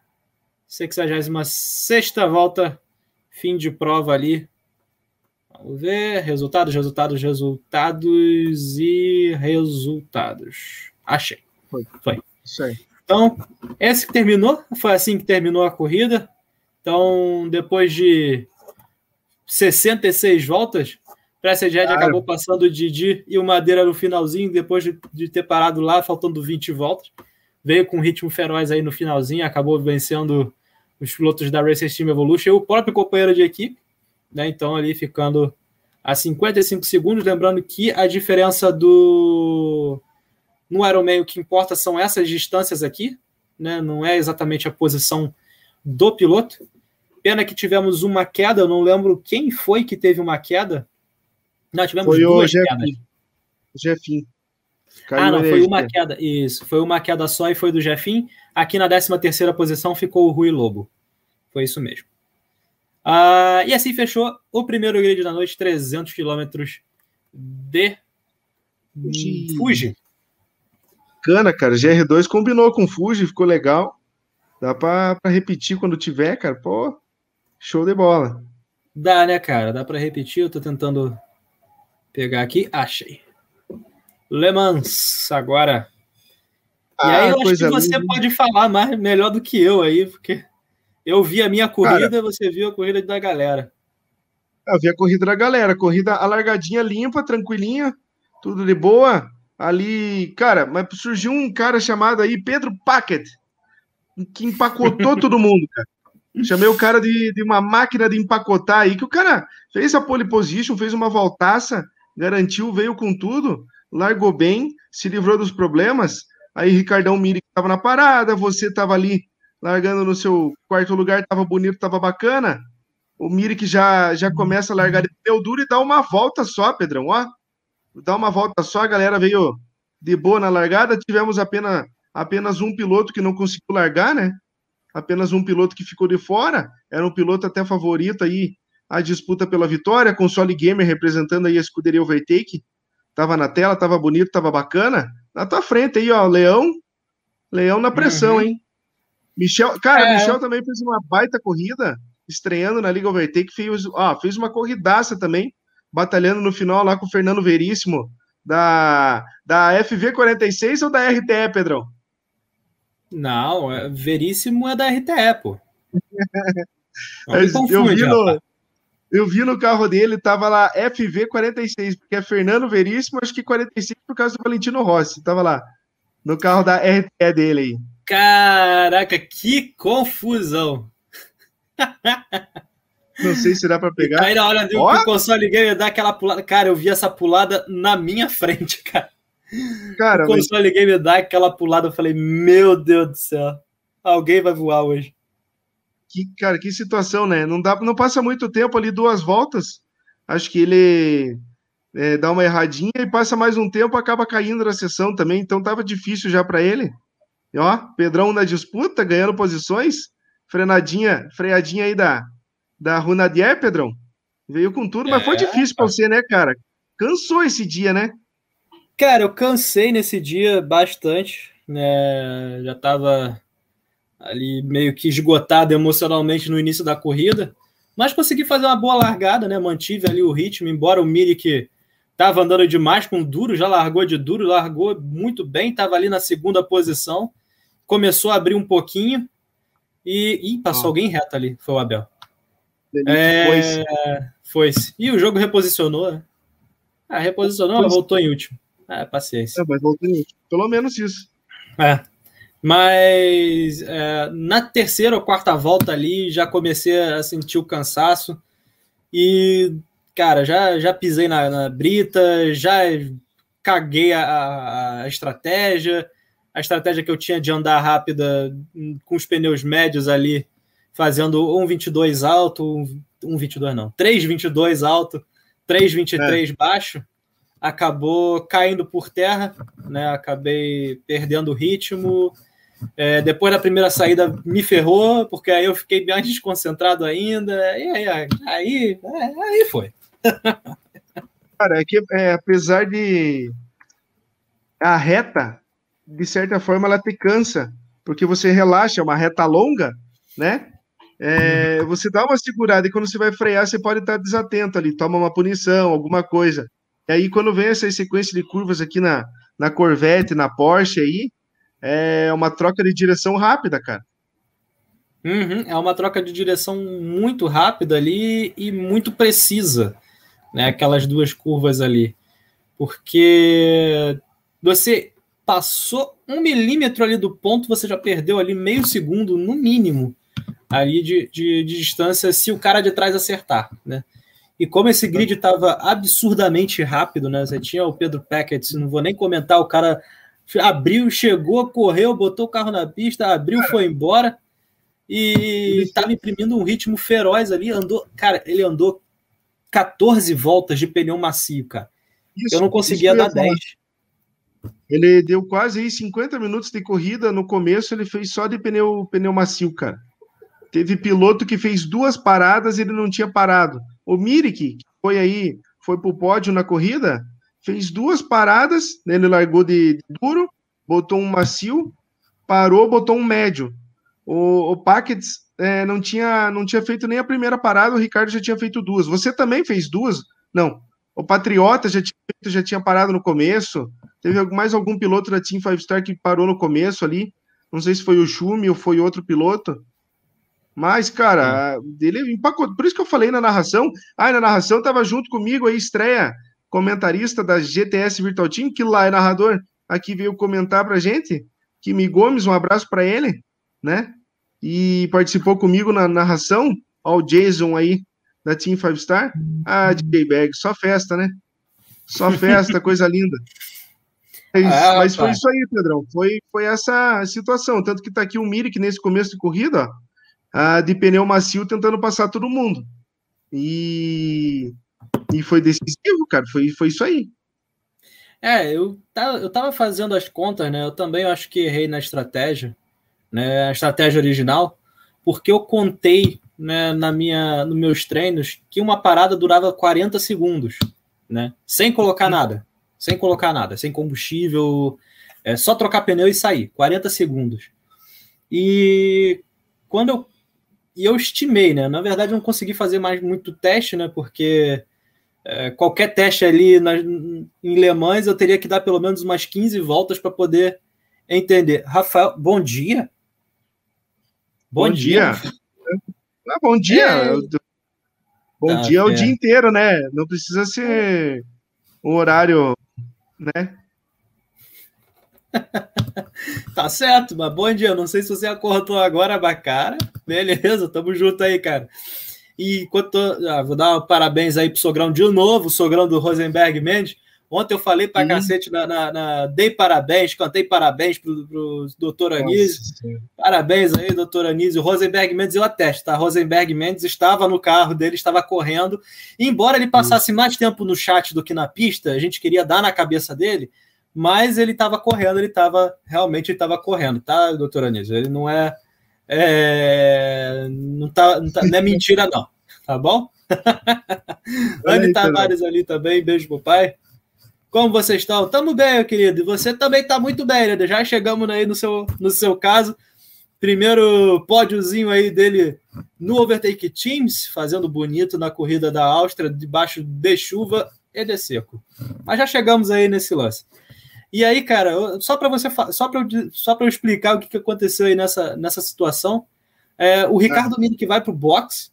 66 volta, fim de prova ali. Vamos ver. Resultados, resultados, resultados e resultados. Achei. Foi. Foi. Isso aí. Então, esse que terminou, foi assim que terminou a corrida. Então, depois de 66 voltas, Pressed acabou passando o Didi e o Madeira no finalzinho, depois de, de, ter parado lá, faltando 20 voltas. Veio com um ritmo feroz aí no finalzinho, acabou vencendo os pilotos da Racer Team Evolution e o próprio companheiro de equipe. Né? Então, ali ficando a 55 segundos. Lembrando que a diferença do no Ironman, o que importa são essas distâncias aqui, né? não é exatamente a posição do piloto. Pena que tivemos uma queda, eu não lembro quem foi que teve uma queda. Não, tivemos foi duas o quedas. Jefim. ah, não, foi uma queda. Isso, foi uma queda só e foi do Jefim. Aqui na 13 terceira posição ficou o Rui Lobo. Foi isso mesmo. Ah, e assim fechou o primeiro grid da noite, 300 quilômetros de Fuji. Bacana, cara. GR2 combinou com Fuji, ficou legal. Dá pra, pra repetir quando tiver, cara. Pô, show de bola. Dá, né, cara? Dá pra repetir. Eu tô tentando pegar aqui. Achei. Le Mans, agora. Ah, e aí eu acho que você linda. pode falar mais, melhor do que eu aí, porque eu vi a minha corrida, cara, você viu a corrida da galera. Eu vi a corrida da galera, corrida alargadinha, limpa, tranquilinha, tudo de boa ali, cara, mas surgiu um cara chamado aí Pedro Packet. que empacotou todo mundo, cara. Chamei o cara de, de uma máquina de empacotar aí, que o cara fez a pole position, fez uma voltaça, garantiu, veio com tudo, largou bem, se livrou dos problemas. Aí Ricardão Miri estava na parada, você estava ali largando no seu quarto lugar, estava bonito, estava bacana. O Miri que já, já começa a largar de pneu duro e dá uma volta só, Pedrão, ó. Dá uma volta só, a galera veio de boa na largada. Tivemos apenas, apenas um piloto que não conseguiu largar, né? Apenas um piloto que ficou de fora. Era um piloto até favorito aí a disputa pela vitória. Console Gamer representando aí a escuderia Overtake. Tava na tela, tava bonito, tava bacana. Na tua frente aí, ó, Leão. Leão na pressão, uhum. hein? Michel, cara, é. Michel também fez uma baita corrida, estreando na Liga Overtake, fez, ó, fez uma corridaça também, batalhando no final lá com o Fernando Veríssimo, da, da FV46 ou da RTE, Pedrão? Não, é, Veríssimo é da RTE, pô. confunde, eu, vi no, eu vi no carro dele, tava lá FV46, porque é Fernando Veríssimo, acho que 46 por causa do Valentino Rossi, tava lá, no carro da RTE dele aí. Caraca, que confusão! Não sei se dá para pegar. Aí na hora do oh. console gamer dar aquela pulada. Cara, eu vi essa pulada na minha frente, cara. Cara, o console mas... gamer dá aquela pulada, eu falei, meu Deus do céu. Alguém vai voar hoje. Que, cara, que situação, né? Não dá, não passa muito tempo ali, duas voltas. Acho que ele é, dá uma erradinha e passa mais um tempo, acaba caindo na sessão também. Então tava difícil já para ele. E, ó, Pedrão na disputa, ganhando posições. Frenadinha, freadinha aí da, da Runadier, Pedrão. Veio com tudo, mas é, foi difícil para você, né, cara? Cansou esse dia, né? Cara, eu cansei nesse dia bastante, né? Já tava ali meio que esgotado emocionalmente no início da corrida, mas consegui fazer uma boa largada, né? Mantive ali o ritmo, embora o Miri que tava andando demais com duro, já largou de duro, largou muito bem, tava ali na segunda posição, começou a abrir um pouquinho e, e passou ah. alguém reto ali, foi o Abel. É, foi-se. E o jogo reposicionou, né? Ah, reposicionou, mas voltou em último. Ah, paciência. É, mas voltou em último. Pelo menos isso. É. Mas é, na terceira ou quarta volta ali já comecei a sentir o cansaço. E, cara, já, já pisei na, na brita, já caguei a, a, a estratégia. A estratégia que eu tinha de andar rápida com os pneus médios ali fazendo 1,22 alto, 1,22 não, 3,22 alto, 3,23 é. baixo, acabou caindo por terra, né? Acabei perdendo o ritmo. É, depois da primeira saída me ferrou, porque aí eu fiquei bem desconcentrado ainda. E aí, aí, aí foi. Cara, é que é, apesar de a reta, de certa forma, ela te cansa, porque você relaxa, é uma reta longa, né? É, você dá uma segurada e quando você vai frear, você pode estar desatento ali, toma uma punição, alguma coisa. E aí, quando vem essa sequência de curvas aqui na, na Corvette, na Porsche aí, é uma troca de direção rápida, cara. Uhum, é uma troca de direção muito rápida ali e muito precisa, né? Aquelas duas curvas ali. Porque você passou um milímetro ali do ponto, você já perdeu ali meio segundo no mínimo ali de, de, de, distância se o cara de trás acertar, né? E como esse grid estava absurdamente rápido, né? Você tinha o Pedro Packett, não vou nem comentar, o cara abriu, chegou, correu, botou o carro na pista, abriu, cara, foi embora e estava imprimindo um ritmo feroz ali, andou, cara, ele andou 14 voltas de pneu macio, cara. Isso, eu não conseguia dar 10. Ele deu quase aí 50 minutos de corrida, no começo ele fez só de pneu, pneu macio, cara. Teve piloto que fez duas paradas e ele não tinha parado. O Mirik, que foi aí, foi para o pódio na corrida, fez duas paradas, né, ele largou de, de, duro, botou um macio, parou, botou um médio. O, o Packets é, não, tinha, não tinha feito nem a primeira parada, o Ricardo já tinha feito duas. Você também fez duas? Não. O Patriota já tinha, feito, já tinha parado no começo. Teve mais algum piloto da Team Five Star que parou no começo ali. Não sei se foi o Schumi ou foi outro piloto. Mas, cara, ele empacotou. Por isso que eu falei na narração. Ah, na narração tava junto comigo aí, estreia, comentarista da GTS Virtual Team, que lá é narrador, aqui veio comentar pra gente. Kimi Gomes, um abraço para ele. né? E participou comigo na narração, ó, o Jason aí, da Team Five Star. Ah, DJ Bag, só festa, né? Só festa, coisa linda. Mas, ah, mas foi isso aí, Pedrão. Foi, foi essa situação. Tanto que tá aqui o Mirik nesse começo de corrida, ó, de pneu macio tentando passar todo mundo. E, e foi decisivo, cara. Foi, foi isso aí. É, eu, tá, eu tava fazendo as contas, né? Eu também acho que errei na estratégia, né? A estratégia original, porque eu contei né, na minha, nos meus treinos que uma parada durava 40 segundos, né? Sem colocar nada sem colocar nada, sem combustível, é só trocar pneu e sair, 40 segundos. E quando eu e eu estimei, né? Na verdade, eu não consegui fazer mais muito teste, né? Porque é, qualquer teste ali na, em Le Mans eu teria que dar pelo menos umas 15 voltas para poder entender. Rafael, bom dia. Bom, bom dia. dia. Ah, bom dia. É... Bom tá, dia é o dia inteiro, né? Não precisa ser um horário né? tá certo, mas bom dia. Não sei se você acordou agora, Bacara. Beleza, tamo junto aí, cara. E enquanto ah, vou dar parabéns aí pro sogrão de novo, o sogrão do Rosenberg Mendes. Ontem eu falei pra hum. cacete na, na, na, Dei parabéns, cantei parabéns pro, pro doutor Anísio. Parabéns aí, doutor Anísio. Rosenberg Mendes, eu atesto, tá? Rosenberg Mendes estava no carro dele, estava correndo. E embora ele passasse hum. mais tempo no chat do que na pista, a gente queria dar na cabeça dele, mas ele estava correndo, ele estava realmente estava correndo, tá, doutor Anísio? Ele não é, é não, tá, não, tá, não é mentira, não, tá bom? Anne Tavares ali também, beijo pro pai. Como vocês estão? Tamo bem, meu querido. E você também está muito bem, né? Já chegamos aí no seu, no seu caso. Primeiro pódiozinho aí dele no Overtake Teams, fazendo bonito na corrida da Áustria, debaixo de chuva e de seco. Mas já chegamos aí nesse lance. E aí, cara, só para você só para só para eu explicar o que, que aconteceu aí nessa, nessa situação, é, o Ricardo Mini que vai para o box,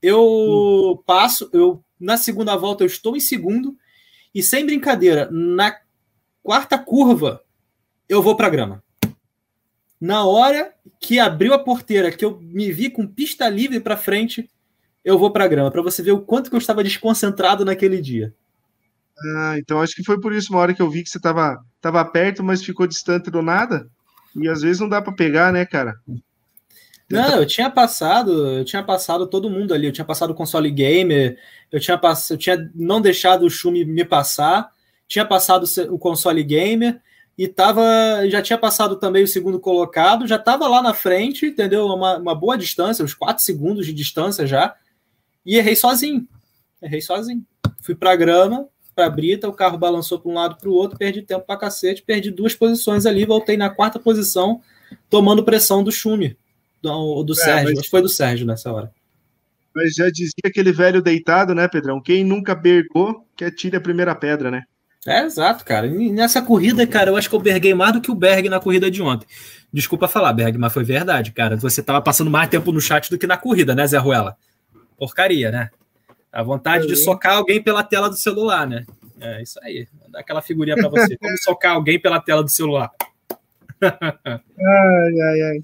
eu hum. passo, eu na segunda volta eu estou em segundo e sem brincadeira, na quarta curva, eu vou para a grama. Na hora que abriu a porteira, que eu me vi com pista livre para frente, eu vou para a grama, para você ver o quanto que eu estava desconcentrado naquele dia. Ah, então acho que foi por isso, uma hora que eu vi que você estava tava perto, mas ficou distante do nada. E às vezes não dá para pegar, né, cara? Não, eu tinha passado, eu tinha passado todo mundo ali, eu tinha passado o console gamer, eu tinha, pass... eu tinha não deixado o Shumi me passar, tinha passado o console gamer e tava, já tinha passado também o segundo colocado, já estava lá na frente, entendeu? Uma, uma boa distância, uns 4 segundos de distância já, e errei sozinho. Errei sozinho. Fui para a grama, para a brita, o carro balançou para um lado para o outro, perdi tempo para cacete, perdi duas posições ali, voltei na quarta posição, tomando pressão do Schumi do, do é, Sérgio, mas... foi do Sérgio nessa hora. Mas já dizia aquele velho deitado, né, Pedrão? Quem nunca bergou, que atire a primeira pedra, né? É, exato, cara. E nessa corrida, cara, eu acho que eu berguei mais do que o Berg na corrida de ontem. Desculpa falar, Berg, mas foi verdade, cara. Você tava passando mais tempo no chat do que na corrida, né, Zé Ruela? Porcaria, né? A vontade de socar alguém pela tela do celular, né? É isso aí. Vou dar aquela figurinha para você. Como socar alguém pela tela do celular. ai, ai, ai.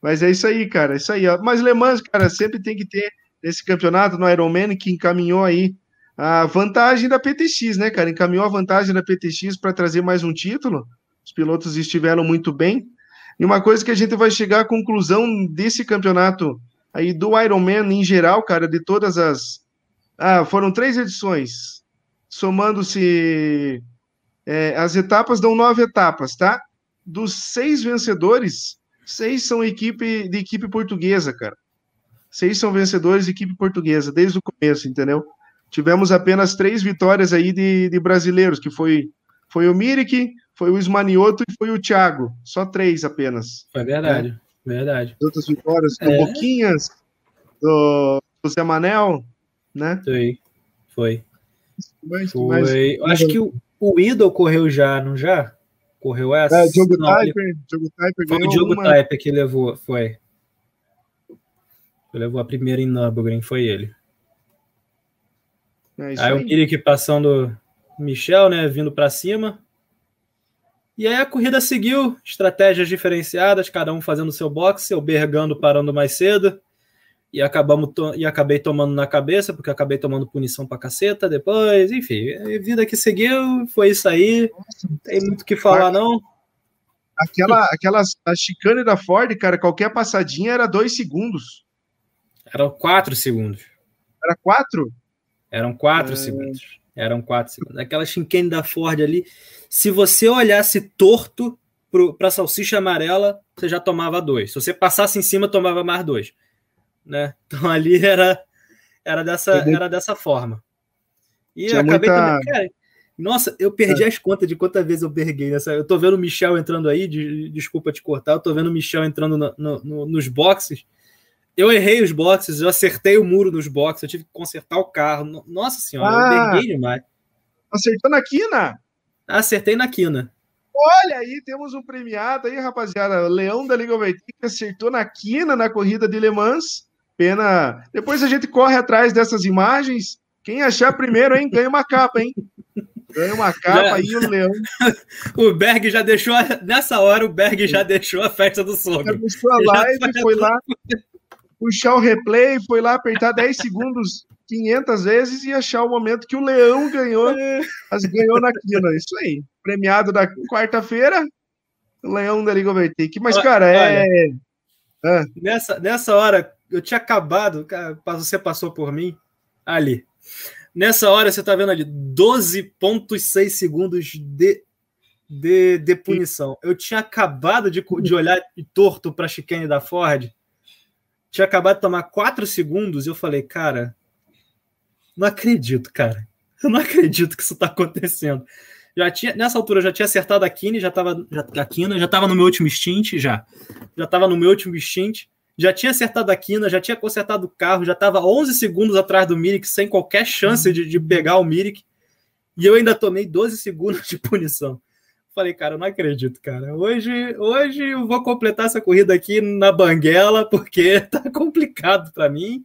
Mas é isso aí, cara. É isso aí. Ó. Mas Le Mans, cara, sempre tem que ter nesse campeonato no Ironman que encaminhou aí a vantagem da PTX, né, cara? Encaminhou a vantagem da PTX para trazer mais um título. Os pilotos estiveram muito bem. E uma coisa que a gente vai chegar à conclusão desse campeonato aí do Ironman em geral, cara, de todas as. Ah, foram três edições. Somando-se. É, as etapas dão nove etapas, tá? Dos seis vencedores, Seis são equipe de equipe portuguesa, cara. Seis são vencedores de equipe portuguesa, desde o começo, entendeu? Tivemos apenas três vitórias aí de, de brasileiros, que foi, foi o Mirik, foi o Ismanioto e foi o Thiago. Só três apenas. Foi verdade, é. verdade. Outras vitórias do é. Boquinhas, do, do Zé Manel, né? Foi, foi. Mais, foi. Mais... Acho que o, o Idol correu já, não já? Correu essa? É, Diogo Não, Typer, ele... Diogo Typer Foi o Diogo uma... Typer que levou, foi. Levou a primeira em Nürburgring, foi ele. É aí, aí o Mirik passando Michel, né, vindo para cima. E aí a corrida seguiu, estratégias diferenciadas, cada um fazendo seu boxe, eu bergando parando mais cedo. E, acabamos e acabei tomando na cabeça, porque acabei tomando punição pra caceta depois, enfim, vida que seguiu, foi isso aí. Não tem muito o que falar, não. Aquela, aquela a chicane da Ford, cara, qualquer passadinha era dois segundos. Eram quatro segundos. Era quatro? Eram quatro é... segundos. Eram quatro segundos. Aquela chicane da Ford ali, se você olhasse torto para a salsicha amarela, você já tomava dois. Se você passasse em cima, tomava mais dois. Né? Então ali era, era, dessa, era dessa forma. E eu acabei muita... também. Cara, nossa, eu perdi é. as contas de quantas vezes eu berguei nessa. Eu tô vendo o Michel entrando aí, de, desculpa te cortar, eu tô vendo o Michel entrando no, no, no, nos boxes. Eu errei os boxes, eu acertei o muro nos boxes, eu tive que consertar o carro. Nossa senhora, ah, eu berguei demais. Acertou na quina? Acertei na quina. Olha aí, temos um premiado aí, rapaziada. Leão da Liga Overtake acertou na quina na corrida de Le Mans. Pena. Depois a gente corre atrás dessas imagens. Quem achar primeiro, hein, ganha uma capa, hein? Ganha uma capa aí o Leão. o Berg já deixou. Nessa hora, o Berg já deixou a festa do sogro. Deixou a live, foi lá puxar o replay, foi lá apertar 10 segundos 500 vezes e achar o momento que o Leão ganhou, as ganhou na quina. Isso aí. Premiado da quarta-feira, o Leão da Liga Overtake. Mas, cara, é. Olha, é... Nessa, nessa hora, eu tinha acabado, você passou por mim ali. Nessa hora, você tá vendo ali 12,6 segundos de, de, de punição. Eu tinha acabado de, de olhar torto para a chicane da Ford tinha acabado de tomar quatro segundos e eu falei, cara, não acredito, cara. Eu não acredito que isso tá acontecendo. Já tinha, nessa altura eu já tinha acertado a Kine, já tava já, a já no meu último stint, já. Já tava no meu último stint, já tinha acertado a Kina, já tinha consertado o carro, já tava 11 segundos atrás do Mirik, sem qualquer chance de, de pegar o Mirik. E eu ainda tomei 12 segundos de punição. Falei, cara, não acredito, cara. Hoje, hoje eu vou completar essa corrida aqui na banguela, porque tá complicado para mim.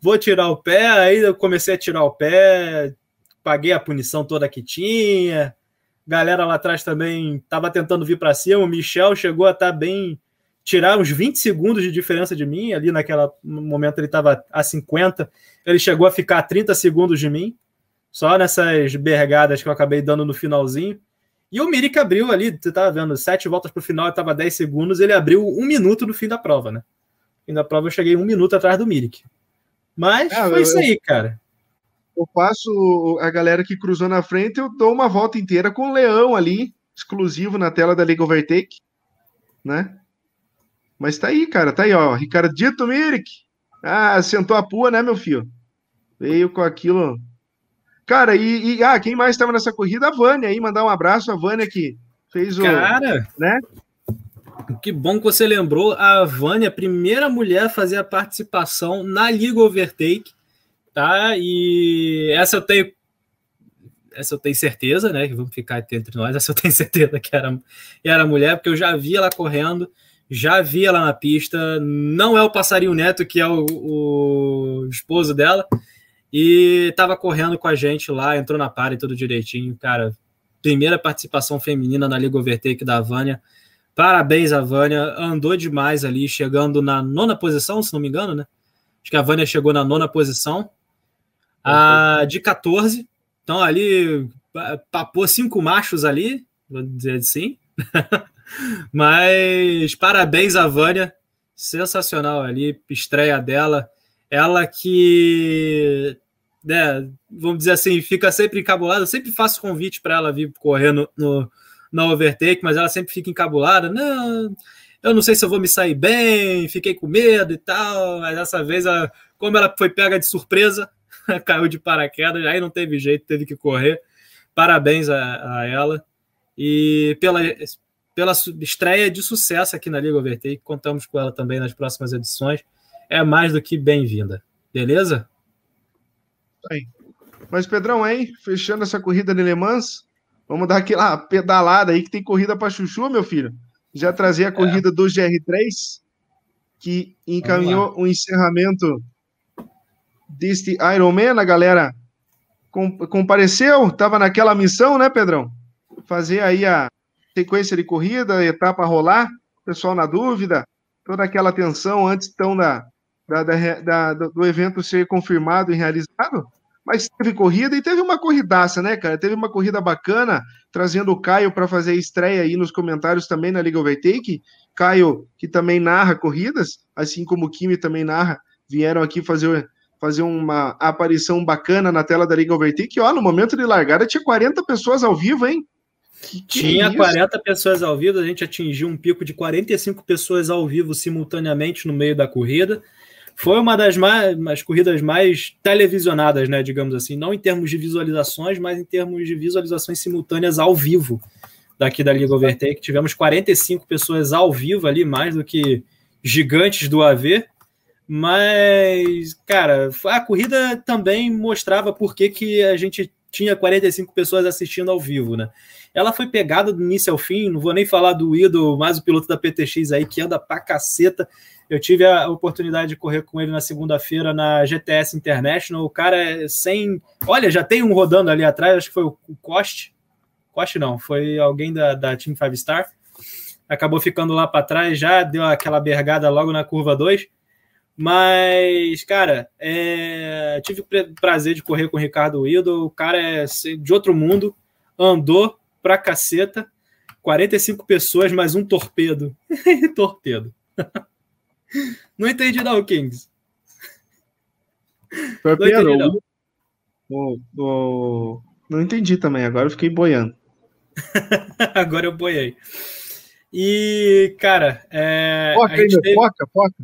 Vou tirar o pé, aí eu comecei a tirar o pé, paguei a punição toda que tinha. Galera lá atrás também estava tentando vir para cima. O Michel chegou a estar tá bem, tirar uns 20 segundos de diferença de mim. Ali naquela momento ele estava a 50, ele chegou a ficar a 30 segundos de mim, só nessas bergadas que eu acabei dando no finalzinho. E o Mirik abriu ali, você tava vendo, sete voltas para o final, estava 10 segundos, ele abriu um minuto no fim da prova, né? No fim da prova eu cheguei um minuto atrás do Mirik. Mas é, foi eu, isso aí, cara. Eu passo a galera que cruzou na frente, eu dou uma volta inteira com o Leão ali, exclusivo na tela da League Overtake, né? Mas tá aí, cara, tá aí, ó. Ricardito Mirik. Ah, sentou a pua, né, meu filho? Veio com aquilo Cara, e, e ah, quem mais estava nessa corrida? A Vânia aí, mandar um abraço a Vânia que fez o. Cara, né? Que bom que você lembrou. A Vânia, a primeira mulher a fazer a participação na Liga Overtake, tá? E essa eu tenho. Essa eu tenho certeza, né? Que vamos ficar entre nós. Essa eu tenho certeza que era, era mulher, porque eu já vi ela correndo, já vi ela na pista. Não é o Passarinho Neto, que é o, o esposo dela, e tava correndo com a gente lá, entrou na para e tudo direitinho, cara. Primeira participação feminina na Liga Overtake da Vânia. Parabéns a Vânia, andou demais ali, chegando na nona posição, se não me engano, né? Acho que a Vânia chegou na nona posição. A de 14. Então ali papou cinco machos ali, vou dizer assim. Mas parabéns a Vânia, sensacional ali, estreia dela. Ela que né, vamos dizer assim, fica sempre encabulada. Eu sempre faço convite para ela vir correr no, no, na overtake, mas ela sempre fica encabulada. Não, eu não sei se eu vou me sair bem, fiquei com medo e tal. Mas dessa vez, ela, como ela foi pega de surpresa, caiu de paraquedas, aí não teve jeito, teve que correr. Parabéns a, a ela. E pela, pela estreia de sucesso aqui na Liga Overtake, contamos com ela também nas próximas edições. É mais do que bem-vinda. Beleza? Aí. Mas, Pedrão, aí, fechando essa corrida de Le Mans, vamos dar aquela pedalada aí que tem corrida para Chuchu, meu filho. Já trazer a é. corrida é. do GR3, que encaminhou o encerramento deste Ironman. A galera compareceu, estava naquela missão, né, Pedrão? Fazer aí a, sequência de corrida, etapa a rolar, pessoal na dúvida, toda aquela tensão antes então da, da, da, do evento ser confirmado e realizado. Mas teve corrida e teve uma corridaça, né, cara? Teve uma corrida bacana, trazendo o Caio para fazer estreia aí nos comentários também na Liga Overtake. Caio, que também narra corridas, assim como o Kimi também narra, vieram aqui fazer, fazer uma aparição bacana na tela da Liga Overtake. Ó, no momento de largada tinha 40 pessoas ao vivo, hein? Tinha é 40 pessoas ao vivo, a gente atingiu um pico de 45 pessoas ao vivo simultaneamente no meio da corrida. Foi uma das mais, mais corridas mais televisionadas, né, digamos assim, não em termos de visualizações, mas em termos de visualizações simultâneas ao vivo daqui da Liga Overtake. Tivemos 45 pessoas ao vivo ali, mais do que gigantes do AV. Mas, cara, a corrida também mostrava por que, que a gente tinha 45 pessoas assistindo ao vivo, né? Ela foi pegada do início ao fim, não vou nem falar do Ido, mais o piloto da PTX aí, que anda pra caceta. Eu tive a oportunidade de correr com ele na segunda-feira na GTS International. O cara é sem. Olha, já tem um rodando ali atrás, acho que foi o Coste. Coste não, foi alguém da, da Team Five Star. Acabou ficando lá para trás, já deu aquela bergada logo na curva 2. Mas, cara, é... tive o prazer de correr com o Ricardo Ido. O cara é de outro mundo, andou pra caceta. 45 pessoas, mais um torpedo. torpedo. Não entendi não, Kings. Torpedo? Não, entendi, não. O, o... não entendi também, agora eu fiquei boiando. agora eu boiei. E, cara, é, foca, ainda, teve... foca, foca.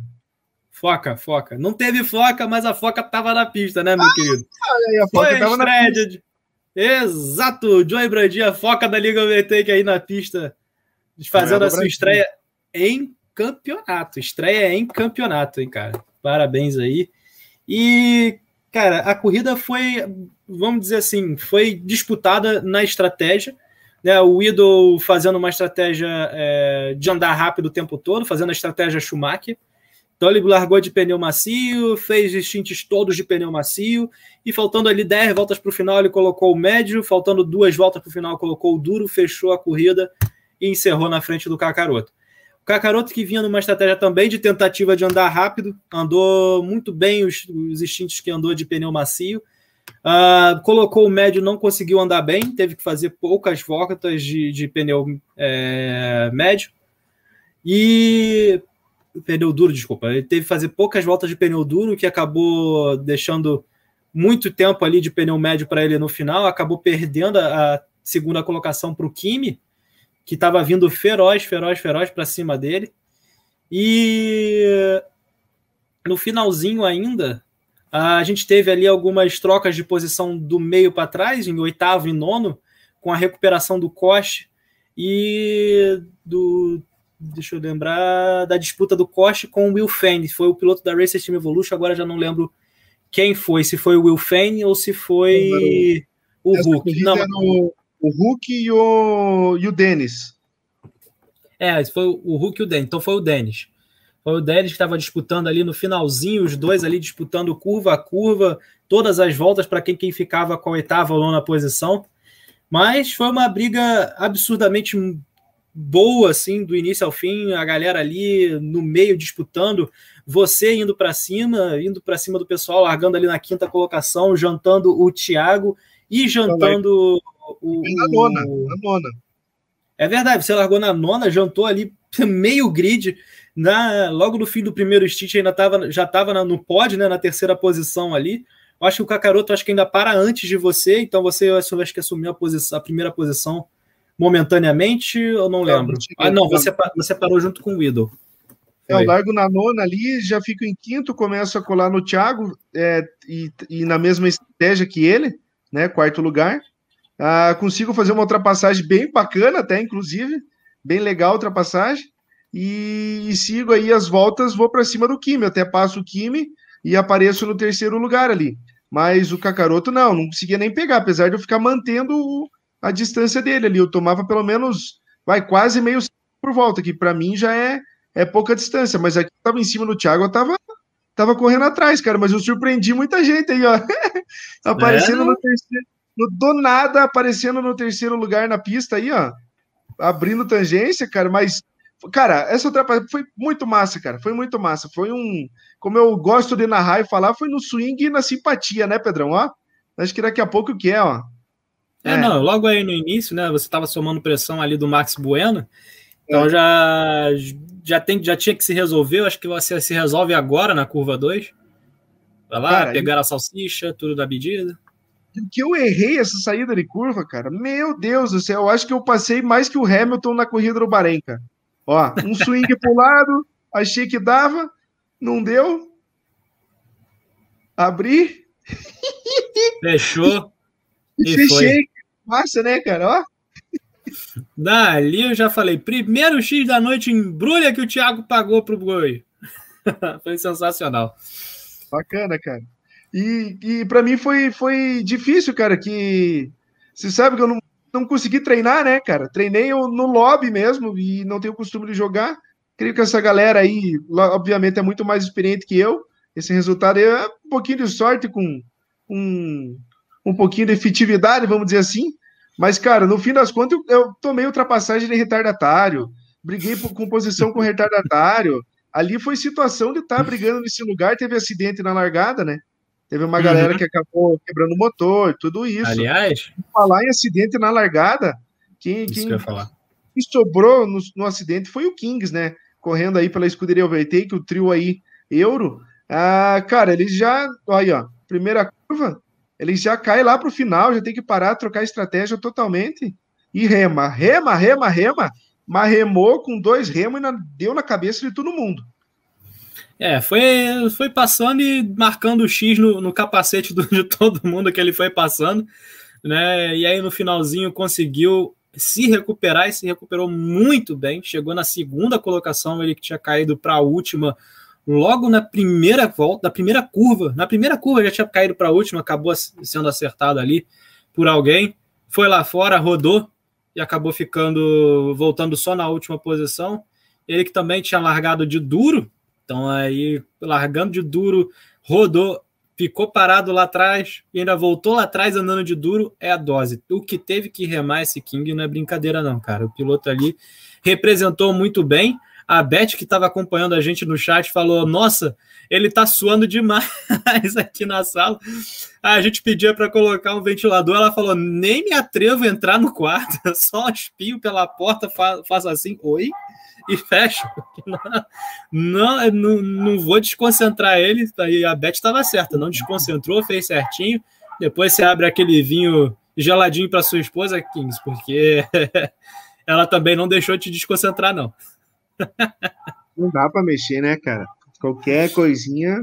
Foca, foca. Não teve foca, mas a foca tava na pista, né, meu ah, querido? Aí, a foca Foi tava na pista. Exato, Joey Brandinha, foca da Liga VT aí na pista, fazendo é, a sua estreia em campeonato. Estreia em campeonato, hein, cara? Parabéns aí. E, cara, a corrida foi, vamos dizer assim, foi disputada na estratégia. Né, o Idol fazendo uma estratégia é, de andar rápido o tempo todo, fazendo a estratégia Schumacher. Então ele largou de pneu macio, fez instintos todos de pneu macio, e faltando ali 10 voltas para o final, ele colocou o médio, faltando duas voltas para o final, colocou o duro, fechou a corrida e encerrou na frente do Kakaroto. O Kakaroto que vinha numa estratégia também de tentativa de andar rápido, andou muito bem os, os instintos que andou de pneu macio, uh, colocou o médio, não conseguiu andar bem, teve que fazer poucas voltas de, de pneu é, médio, e pneu duro, desculpa. Ele teve que fazer poucas voltas de pneu duro, que acabou deixando muito tempo ali de pneu médio para ele no final, acabou perdendo a, a segunda colocação para o Kimi, que estava vindo feroz, feroz, feroz para cima dele. E no finalzinho ainda, a gente teve ali algumas trocas de posição do meio para trás, em oitavo e nono, com a recuperação do Koch e do deixa eu lembrar, da disputa do Koch com o Will Fane. Foi o piloto da Racer Team Evolution, agora já não lembro quem foi, se foi o Will Fane ou se foi o Hulk. Não, o, o Hulk e o, e o Dennis. É, foi o Hulk e o Dennis. Então foi o Dennis. Foi o Dennis que estava disputando ali no finalzinho, os dois ali disputando curva a curva, todas as voltas para quem, quem ficava com a oitava ou nona posição. Mas foi uma briga absurdamente boa, assim, do início ao fim, a galera ali no meio disputando, você indo para cima, indo para cima do pessoal, largando ali na quinta colocação, jantando o Thiago e jantando o, na nona, na nona. É verdade, você largou na nona, jantou ali meio grid, na, logo no fim do primeiro stint ainda tava, já estava no pod, né, na terceira posição ali. Eu acho que o Kakaroto acho que ainda para antes de você, então você acho que assumiu a, posição, a primeira posição momentaneamente, eu não lembro. ah, não, você, você parou junto com o Widow. É, eu largo na nona ali, já fico em quinto, começo a colar no Thiago é, e, e, na mesma estratégia que ele, né? Quarto lugar. Ah, consigo fazer uma ultrapassagem bem bacana, até inclusive, bem legal a ultrapassagem. E, e sigo aí as voltas, vou para cima do Kimi, até passo o Kimi e apareço no terceiro lugar ali. Mas o Kakaroto não, não conseguia nem pegar, apesar de eu ficar mantendo o, a distância dele ali. Eu tomava pelo menos, vai, quase meio por volta, que para mim já é, é pouca distância, mas aqui eu tava em cima do Thiago, eu tava, tava correndo atrás, cara, mas eu surpreendi muita gente aí, ó. aparecendo é? no terceiro, no, do nada, aparecendo no terceiro lugar na pista aí, ó. abrindo tangência, cara, mas Cara, essa ultrapassagem foi muito massa, cara. Foi muito massa. Foi um. Como eu gosto de narrar e falar, foi no swing e na simpatia, né, Pedrão? Ó, acho que daqui a pouco o que é, ó. É, é, não, logo aí no início, né? Você estava somando pressão ali do Max Bueno. Então é. já, já, tem, já tinha que se resolver. Eu acho que você se resolve agora na curva 2. Vai lá, cara, pegar a salsicha, tudo da medida. Que eu errei essa saída de curva, cara. Meu Deus do céu, eu acho que eu passei mais que o Hamilton na corrida do Bahrein, cara. Ó, um swing pro lado, achei que dava, não deu. Abri. Fechou. E, fechei. Foi. Massa, né, cara? Ó. Dali eu já falei, primeiro X da noite embrulha que o Thiago pagou pro Boi. foi sensacional. Bacana, cara. E, e para mim foi, foi difícil, cara, que você sabe que eu não, não consegui treinar, né, cara? Treinei no lobby mesmo e não tenho costume de jogar. Creio que essa galera aí, obviamente, é muito mais experiente que eu. Esse resultado é um pouquinho de sorte com um, um pouquinho de efetividade, vamos dizer assim. Mas, cara, no fim das contas, eu, eu tomei ultrapassagem de retardatário, briguei por composição com retardatário. Ali foi situação de estar tá brigando nesse lugar, teve acidente na largada, né? Teve uma galera uhum. que acabou quebrando o motor, tudo isso. Aliás, falar em acidente na largada, quem, quem, que quem sobrou no, no, acidente foi o Kings, né? Correndo aí pela escuderia Overtake, o trio aí, Euro. Ah, cara, eles já, olha, ó, primeira curva, eles já caem lá pro final, já tem que parar, trocar estratégia totalmente e rema, rema, rema, rema, mas remou com dois remos e deu na cabeça de todo mundo. É, foi, foi passando e marcando o X no, no capacete do, de todo mundo que ele foi passando, né? E aí no finalzinho conseguiu se recuperar e se recuperou muito bem. Chegou na segunda colocação, ele que tinha caído para a última logo na primeira volta, na primeira curva. Na primeira curva já tinha caído para a última, acabou sendo acertado ali por alguém. Foi lá fora, rodou e acabou ficando voltando só na última posição. Ele que também tinha largado de duro, então aí, largando de duro, rodou, ficou parado lá atrás e ainda voltou lá atrás andando de duro, é a dose. O que teve que remar esse King não é brincadeira, não, cara. O piloto ali representou muito bem. A Beth, que estava acompanhando a gente no chat, falou: Nossa, ele tá suando demais aqui na sala. A gente pedia para colocar um ventilador. Ela falou: Nem me atrevo a entrar no quarto, só espio pela porta, faço assim, oi e fecho. Não, não, não vou desconcentrar ele. E a Beth estava certa, não desconcentrou, fez certinho. Depois você abre aquele vinho geladinho para sua esposa, Kings, porque ela também não deixou te desconcentrar, não. Não dá para mexer, né, cara? Qualquer coisinha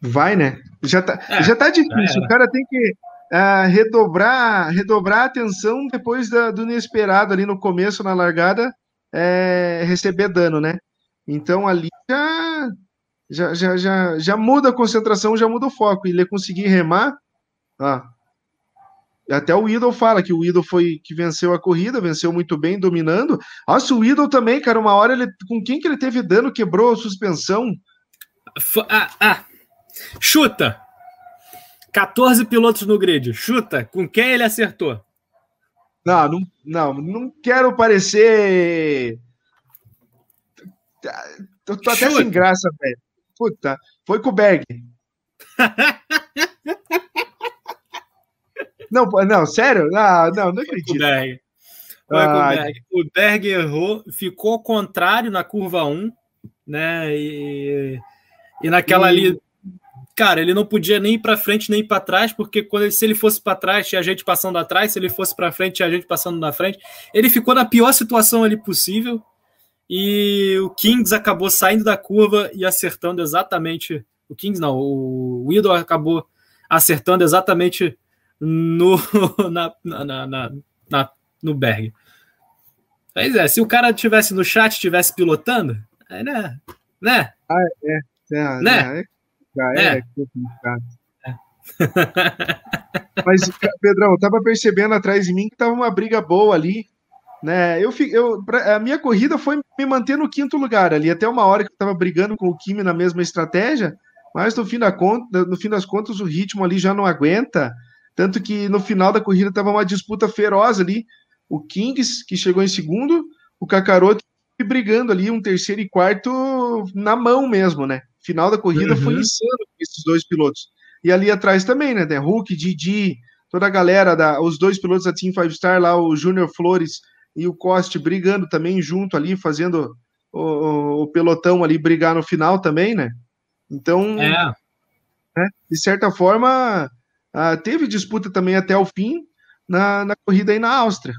vai, né? Já tá, é, já tá difícil. O cara tem que uh, redobrar, redobrar a atenção depois da, do inesperado ali no começo, na largada, é, receber dano, né? Então ali já, já, já, já, já muda a concentração, já muda o foco. E ele conseguir remar, ah, até o Idol fala que o Idol foi que venceu a corrida, venceu muito bem, dominando. Nossa, o Idol também, cara, uma hora ele. Com quem que ele teve dano, quebrou a suspensão? Ah, ah. Chuta! 14 pilotos no grid. Chuta, com quem ele acertou? Não, não, não, não quero parecer. Eu tô até Chuta. sem graça, velho. Puta, foi com o Berg. não, não, sério? Ah, não, não acredito. O Berg. Foi ah, o Berg. O Berg errou, ficou contrário na curva 1, né? E, e naquela e... ali cara, ele não podia nem ir para frente nem para trás, porque quando ele, se ele fosse para trás, tinha gente passando atrás, se ele fosse para frente, tinha gente passando na frente. Ele ficou na pior situação ali possível. E o Kings acabou saindo da curva e acertando exatamente. O Kings não, o Widow acabou acertando exatamente no, na, na, na, na, no Berg. Pois é, se o cara tivesse no chat, estivesse pilotando, aí, né? Né? Ah, é. é né? É é, é complicado. É. Mas, Pedrão, eu tava percebendo atrás de mim que tava uma briga boa ali. Né? Eu, eu, a minha corrida foi me manter no quinto lugar ali, até uma hora que eu tava brigando com o Kimi na mesma estratégia, mas no fim, da conta, no fim das contas o ritmo ali já não aguenta. Tanto que no final da corrida tava uma disputa feroz ali. o Kings, que chegou em segundo, o Kakaroto brigando ali um terceiro e quarto na mão mesmo, né? Final da corrida uhum. foi insano esses dois pilotos. E ali atrás também, né? né? Hulk, Didi, toda a galera, da, os dois pilotos da Team Five Star lá, o Júnior Flores e o Coste brigando também junto ali, fazendo o, o, pelotão ali brigar no final também, né? Então, é. né, de certa forma, uh, teve disputa também até o fim na, na corrida aí na Áustria.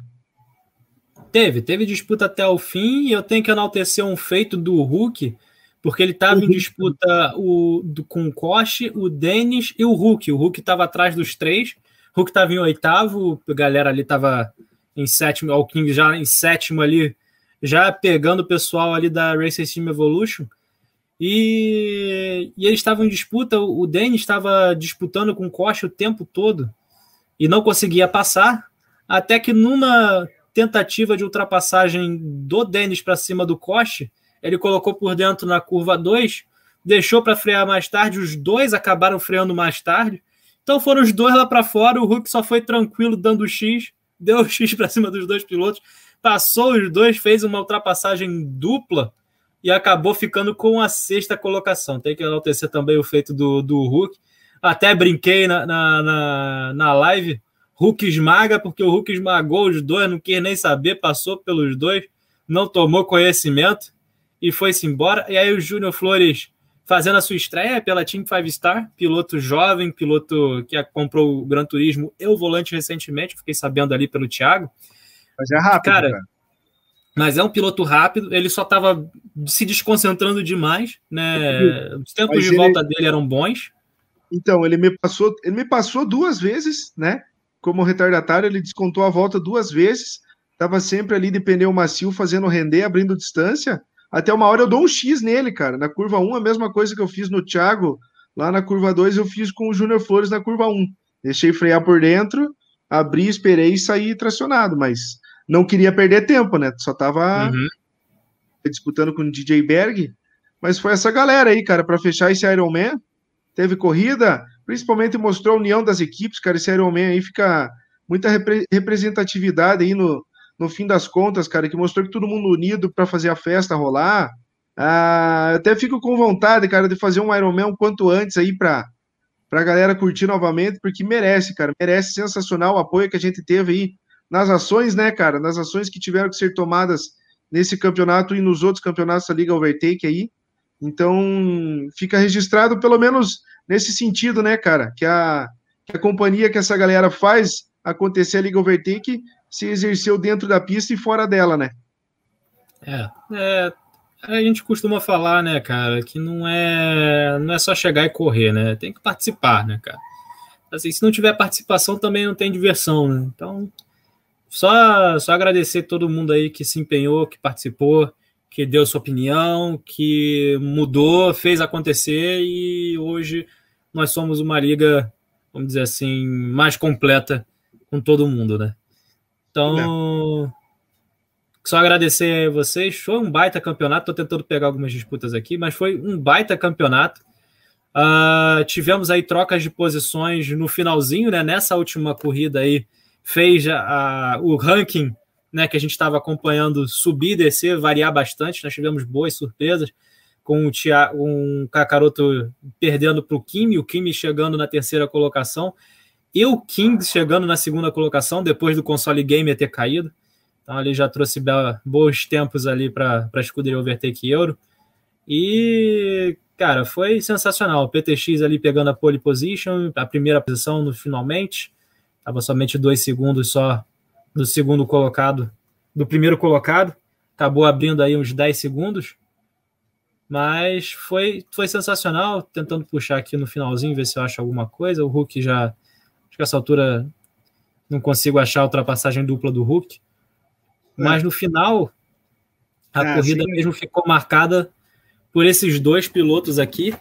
Teve, teve disputa até o fim e eu tenho que enaltecer um feito do Hulk, porque ele estava em disputa o, do, com o Koch, o Denis e o Hulk. O Hulk estava atrás dos três, o Hulk estava em oitavo, a galera ali estava em sétimo, o King já em sétimo ali, já pegando o pessoal ali da Race Team Evolution. E, e eles estavam em disputa, o Denis estava disputando com o Koch o tempo todo e não conseguia passar, até que numa tentativa de ultrapassagem do Denis para cima do Koch, ele colocou por dentro na curva 2, deixou para frear mais tarde, os dois acabaram freando mais tarde. Então foram os dois lá para fora, o Hulk só foi tranquilo dando X, deu X para cima dos dois pilotos, passou os dois, fez uma ultrapassagem dupla e acabou ficando com a sexta colocação. Tem que enaltecer também o feito do, do Hulk. Até brinquei na, na, na, na live. Hulk esmaga, porque o Hulk esmagou os dois, não quis nem saber, passou pelos dois, não tomou conhecimento e foi-se embora. E aí o Júnior Flores fazendo a sua estreia pela Team Five Star, piloto jovem, piloto que comprou o Gran Turismo e o volante recentemente, fiquei sabendo ali pelo Thiago. Mas é rápido, cara. cara. Mas é um piloto rápido, ele só estava se desconcentrando demais, né? Os tempos mas de ele... volta dele eram bons. Então, ele me passou, ele me passou duas vezes, né? Como retardatário, ele descontou a volta duas vezes. Estava sempre ali de pneu macio, fazendo render, abrindo distância. Até uma hora eu dou um X nele, cara. Na curva 1, a mesma coisa que eu fiz no Thiago, lá na curva 2, eu fiz com o Júnior Flores na curva 1. Deixei frear por dentro, abri, esperei e saí tracionado, mas não queria perder tempo, né? Só tava uhum. disputando com o DJ Berg. Mas foi essa galera aí, cara, para fechar esse Iron Man. Teve corrida, principalmente mostrou a união das equipes, cara. Esse Iron Man aí fica muita repre representatividade aí no, no fim das contas, cara, que mostrou que todo mundo unido para fazer a festa rolar. Ah, até fico com vontade, cara, de fazer um Ironman o quanto antes aí para a galera curtir novamente, porque merece, cara, merece sensacional o apoio que a gente teve aí nas ações, né, cara, nas ações que tiveram que ser tomadas nesse campeonato e nos outros campeonatos da Liga Overtake aí. Então, fica registrado pelo menos nesse sentido, né, cara, que a, que a companhia que essa galera faz acontecer a Liga Overtake se exerceu dentro da pista e fora dela, né? É, é, a gente costuma falar, né, cara, que não é, não é só chegar e correr, né? Tem que participar, né, cara? Assim, se não tiver participação, também não tem diversão, né? Então, só, só agradecer todo mundo aí que se empenhou, que participou, que deu sua opinião, que mudou, fez acontecer e hoje nós somos uma liga, vamos dizer assim, mais completa com todo mundo, né? Então, só agradecer a vocês. Foi um baita campeonato. Estou tentando pegar algumas disputas aqui, mas foi um baita campeonato. Uh, tivemos aí trocas de posições no finalzinho, né? Nessa última corrida aí, fez a, a, o ranking né, que a gente estava acompanhando subir descer, variar bastante. Nós tivemos boas surpresas com o Tia, um Kakaroto perdendo para o Kimi, o Kimi chegando na terceira colocação e o Kings chegando na segunda colocação depois do console gamer ter caído. Então ele já trouxe bons tempos ali para a escuderia Overtake Euro. E, cara, foi sensacional. O PTX ali pegando a pole position, a primeira posição no finalmente. Estava somente dois segundos só do segundo colocado, do primeiro colocado. Acabou abrindo aí uns 10 segundos. Mas foi, foi sensacional. Tentando puxar aqui no finalzinho, ver se eu acho alguma coisa. O Hulk já que essa altura não consigo achar a ultrapassagem dupla do Hulk. Mas no final, a é, corrida sim. mesmo ficou marcada por esses dois pilotos aqui,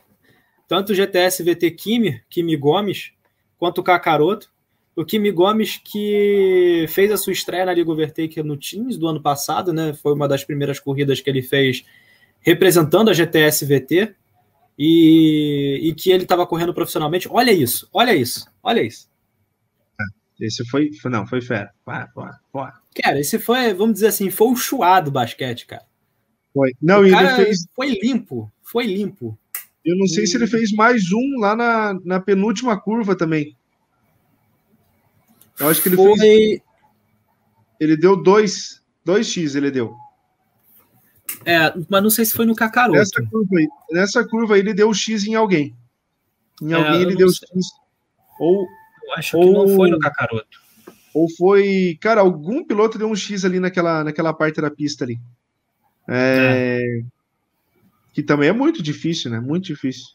tanto o GTS VT Kimi, Kimi Gomes, quanto o Kakaroto. O Kimi Gomes que fez a sua estreia na Liga Overtake no Teams do ano passado, né? Foi uma das primeiras corridas que ele fez representando a GTS VT e, e que ele estava correndo profissionalmente. Olha isso, olha isso, olha isso. Esse foi, foi não, foi fera. Foi, foi, Cara, esse foi, vamos dizer assim, foi o chuá do basquete, cara. Foi. Não, o ele fez. Foi limpo, foi limpo. Eu não sei e... se ele fez mais um lá na, na penúltima curva também. Eu acho que ele foi... fez. Ele deu dois, dois X, ele deu. É, mas não sei se foi no Kakaroto. Nessa curva aí, nessa curva aí ele deu X em alguém. Em é, alguém ele deu sei. X. Ou, eu acho ou, que não foi no Kakaroto. Ou foi. Cara, algum piloto deu um X ali naquela, naquela parte da pista ali. É, é. Que também é muito difícil, né? Muito difícil.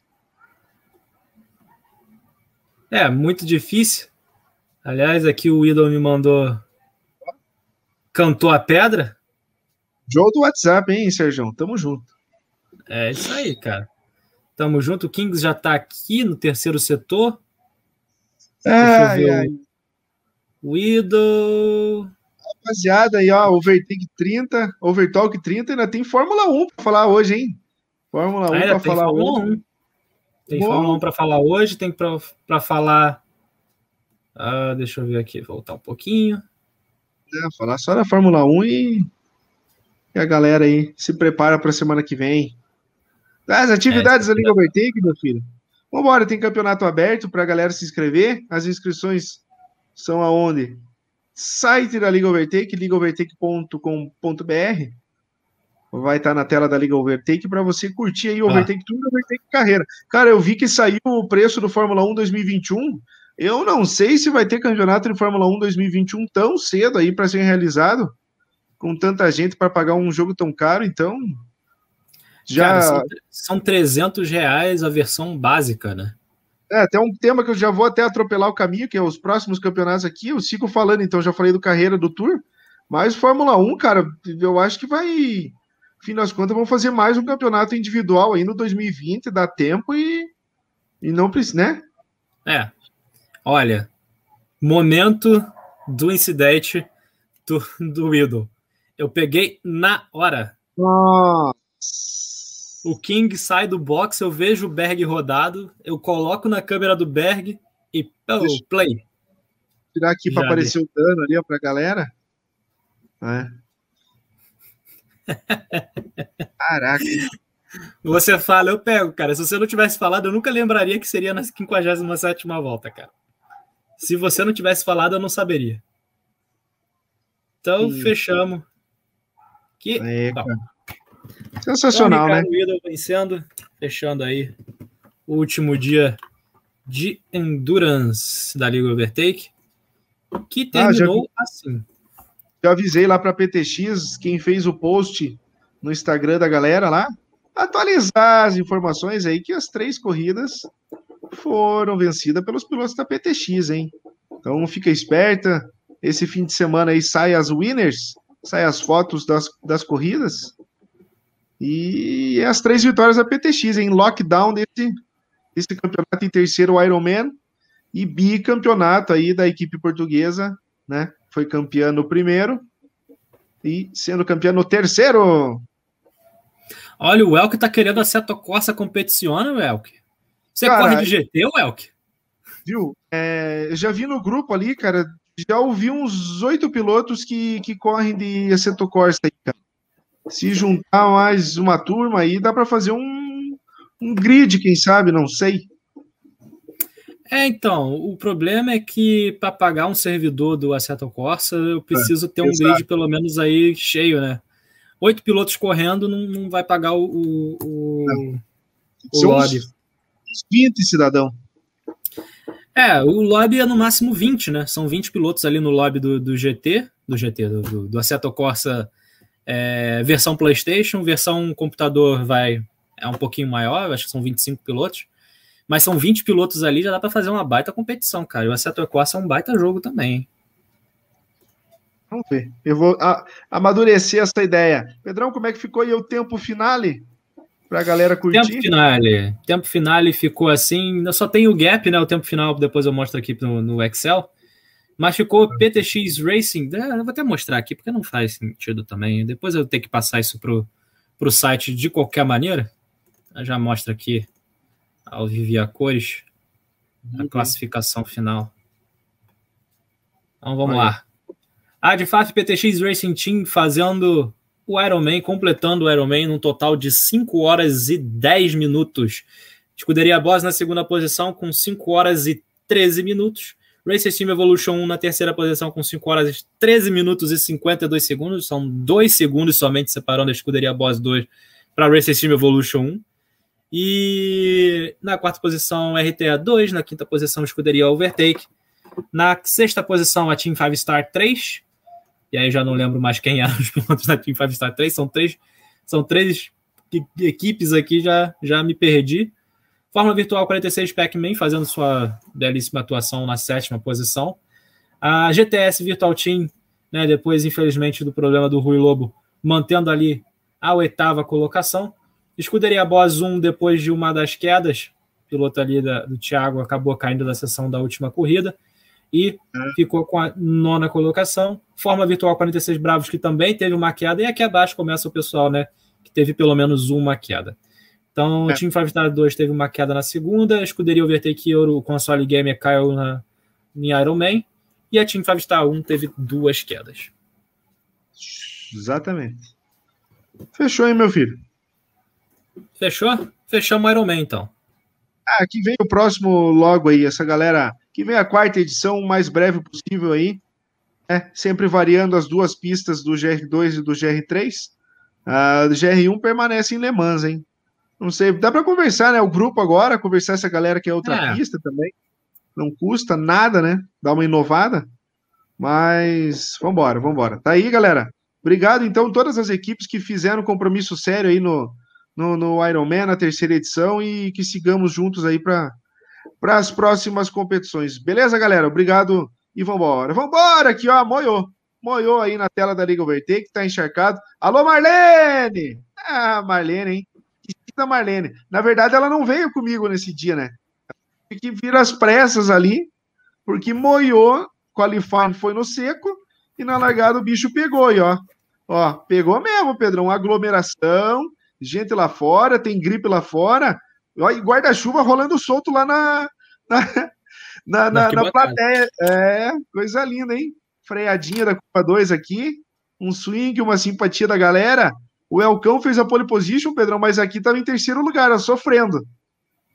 É, muito difícil. Aliás, aqui o Idol me mandou. Cantou a pedra? Joe do WhatsApp, hein, Sérgio? Tamo junto. É isso aí, cara. Tamo junto. O Kings já tá aqui no terceiro setor. Ai, ai. O Idol. Rapaziada, aí, ó, Overtake 30, Overtalk 30, ainda tem Fórmula 1 para falar hoje, hein? Fórmula 1 ah, para falar Fórmula hoje. 1. Tem Bom. Fórmula 1 para falar hoje, tem para falar. Ah, deixa eu ver aqui, voltar um pouquinho. É, falar só da Fórmula 1 e e a galera aí se prepara para a semana que vem. As atividades é, da Liga Overtake, meu filho. Vambora, tem campeonato aberto para a galera se inscrever. As inscrições são aonde? Site da Liga Overtake, ligaovertake.com.br. Vai estar tá na tela da Liga Overtake para você curtir aí o ah. Overtake Tour Overtake Carreira. Cara, eu vi que saiu o preço do Fórmula 1 2021. Eu não sei se vai ter campeonato de Fórmula 1 2021 tão cedo aí para ser realizado com tanta gente para pagar um jogo tão caro, então. Já. Cara, são, são 300 reais a versão básica, né? É, até um tema que eu já vou até atropelar o caminho, que é os próximos campeonatos aqui. Eu sigo falando, então já falei do carreira do Tour, mas Fórmula 1, cara, eu acho que vai. Fim das contas, vão fazer mais um campeonato individual aí no 2020, dá tempo e, e não precisa, né? É. Olha, momento do incidente do, do Idol. Eu peguei na hora. Nossa. O King sai do box, eu vejo o Berg rodado, eu coloco na câmera do Berg e oh, play. Tirar aqui para aparecer o dano ali para a galera. É. Caraca. Você fala, eu pego, cara. Se você não tivesse falado, eu nunca lembraria que seria na 57 volta, cara. Se você não tivesse falado, eu não saberia. Então, Sim. fechamos. Que sensacional, então, né? vencendo, fechando aí o último dia de endurance da Liga Overtake, que terminou ah, já, assim. Já avisei lá para PTX, quem fez o post no Instagram da galera lá, atualizar as informações aí que as três corridas foram vencidas pelos pilotos da PTX, hein? Então fica esperta. Esse fim de semana aí sai as winners sai as fotos das, das corridas. E as três vitórias da PTX em lockdown desse, desse campeonato em terceiro Ironman e bicampeonato aí da equipe portuguesa, né? Foi campeã no primeiro e sendo campeã no terceiro. Olha, o Elk tá querendo a Seto Corsa competiciona, Elk. Você cara, corre de GT, Elk? Viu? É, já vi no grupo ali, cara, já ouvi uns oito pilotos que, que correm de Assetto Corsa aí, cara. Se juntar mais uma turma aí, dá para fazer um, um grid, quem sabe, não sei. É, então, o problema é que para pagar um servidor do Assetto Corsa, eu preciso é, ter um exato. grid pelo menos aí cheio, né? Oito pilotos correndo não, não vai pagar o, o, o, o lobby. Uns 20 cidadão. É, o lobby é no máximo 20, né? São 20 pilotos ali no lobby do, do GT, do GT, do, do, do Assetto Corsa é, versão PlayStation, versão computador vai é um pouquinho maior, acho que são 25 pilotos. Mas são 20 pilotos ali, já dá para fazer uma baita competição, cara. E o Assetto Corsa é um baita jogo também. Vamos ver. Eu vou a, amadurecer essa ideia. Pedrão, como é que ficou aí o tempo finale? Para a galera curtir. Tempo finale. Tempo finale ficou assim. Só tem o gap, né? O tempo final, depois eu mostro aqui no, no Excel. Mas ficou PTX Racing. É, eu vou até mostrar aqui, porque não faz sentido também. Depois eu tenho que passar isso pro, pro site de qualquer maneira. Eu já mostra aqui ao vivo a cores. A uhum. classificação final. Então vamos Olha. lá. A de Faf PTX Racing Team fazendo o Ironman, completando o Ironman num total de 5 horas e 10 minutos. Escuderia Boss na segunda posição com 5 horas e 13 minutos. Racer Team Evolution 1 na terceira posição com 5 horas e 13 minutos e 52 segundos. São 2 segundos somente separando a escuderia Boss 2 para Racer Team Evolution 1. E na quarta posição, RTA 2. Na quinta posição, escuderia Overtake. Na sexta posição, a Team 5 Star 3. E aí já não lembro mais quem eram os pilotos da Team 5 Star 3. São três, são três equipes aqui, já, já me perdi. Fórmula Virtual 46 Pac-Man fazendo sua belíssima atuação na sétima posição. A GTS Virtual Team, né, depois, infelizmente, do problema do Rui Lobo, mantendo ali a oitava colocação. Escuderia Boss 1, depois de uma das quedas, piloto ali da, do Thiago acabou caindo da sessão da última corrida e ficou com a nona colocação. Forma Virtual 46 Bravos, que também teve uma queda, e aqui abaixo começa o pessoal, né, que teve pelo menos uma queda. Então, é. o Team 5 Star 2 teve uma queda na segunda, a escuderia Overtake Euro, o console gamer caiu na, em Iron Man, e a Team 5 Star 1 teve duas quedas. Exatamente. Fechou, hein, meu filho? Fechou? Fechamos o Iron Man, então. Ah, que vem o próximo logo aí, essa galera. Que vem a quarta edição, o mais breve possível aí. É, sempre variando as duas pistas do GR2 e do GR3. A GR1 permanece em Le Mans, hein? Não sei, dá para conversar, né? O grupo agora, conversar essa galera que é outra é. pista também. Não custa nada, né? Dá uma inovada. Mas vambora, vambora. Tá aí, galera. Obrigado, então, todas as equipes que fizeram compromisso sério aí no, no, no Ironman, na terceira edição, e que sigamos juntos aí para as próximas competições. Beleza, galera? Obrigado e vambora. Vambora aqui, ó, moiou. Moiou aí na tela da Liga Overtake, tá encharcado. Alô, Marlene! Ah, Marlene, hein? da Marlene. Na verdade, ela não veio comigo nesse dia, né? Tive que vir às pressas ali, porque moiou, qualifying foi no seco, e na largada o bicho pegou, e ó. Ó, pegou mesmo, Pedrão. Aglomeração, gente lá fora, tem gripe lá fora, ó, e guarda-chuva rolando solto lá na, na, na, na, na plateia. É, coisa linda, hein? Freadinha da Copa 2 aqui, um swing, uma simpatia da galera. O Elcão fez a pole position, Pedrão, mas aqui estava em terceiro lugar, sofrendo.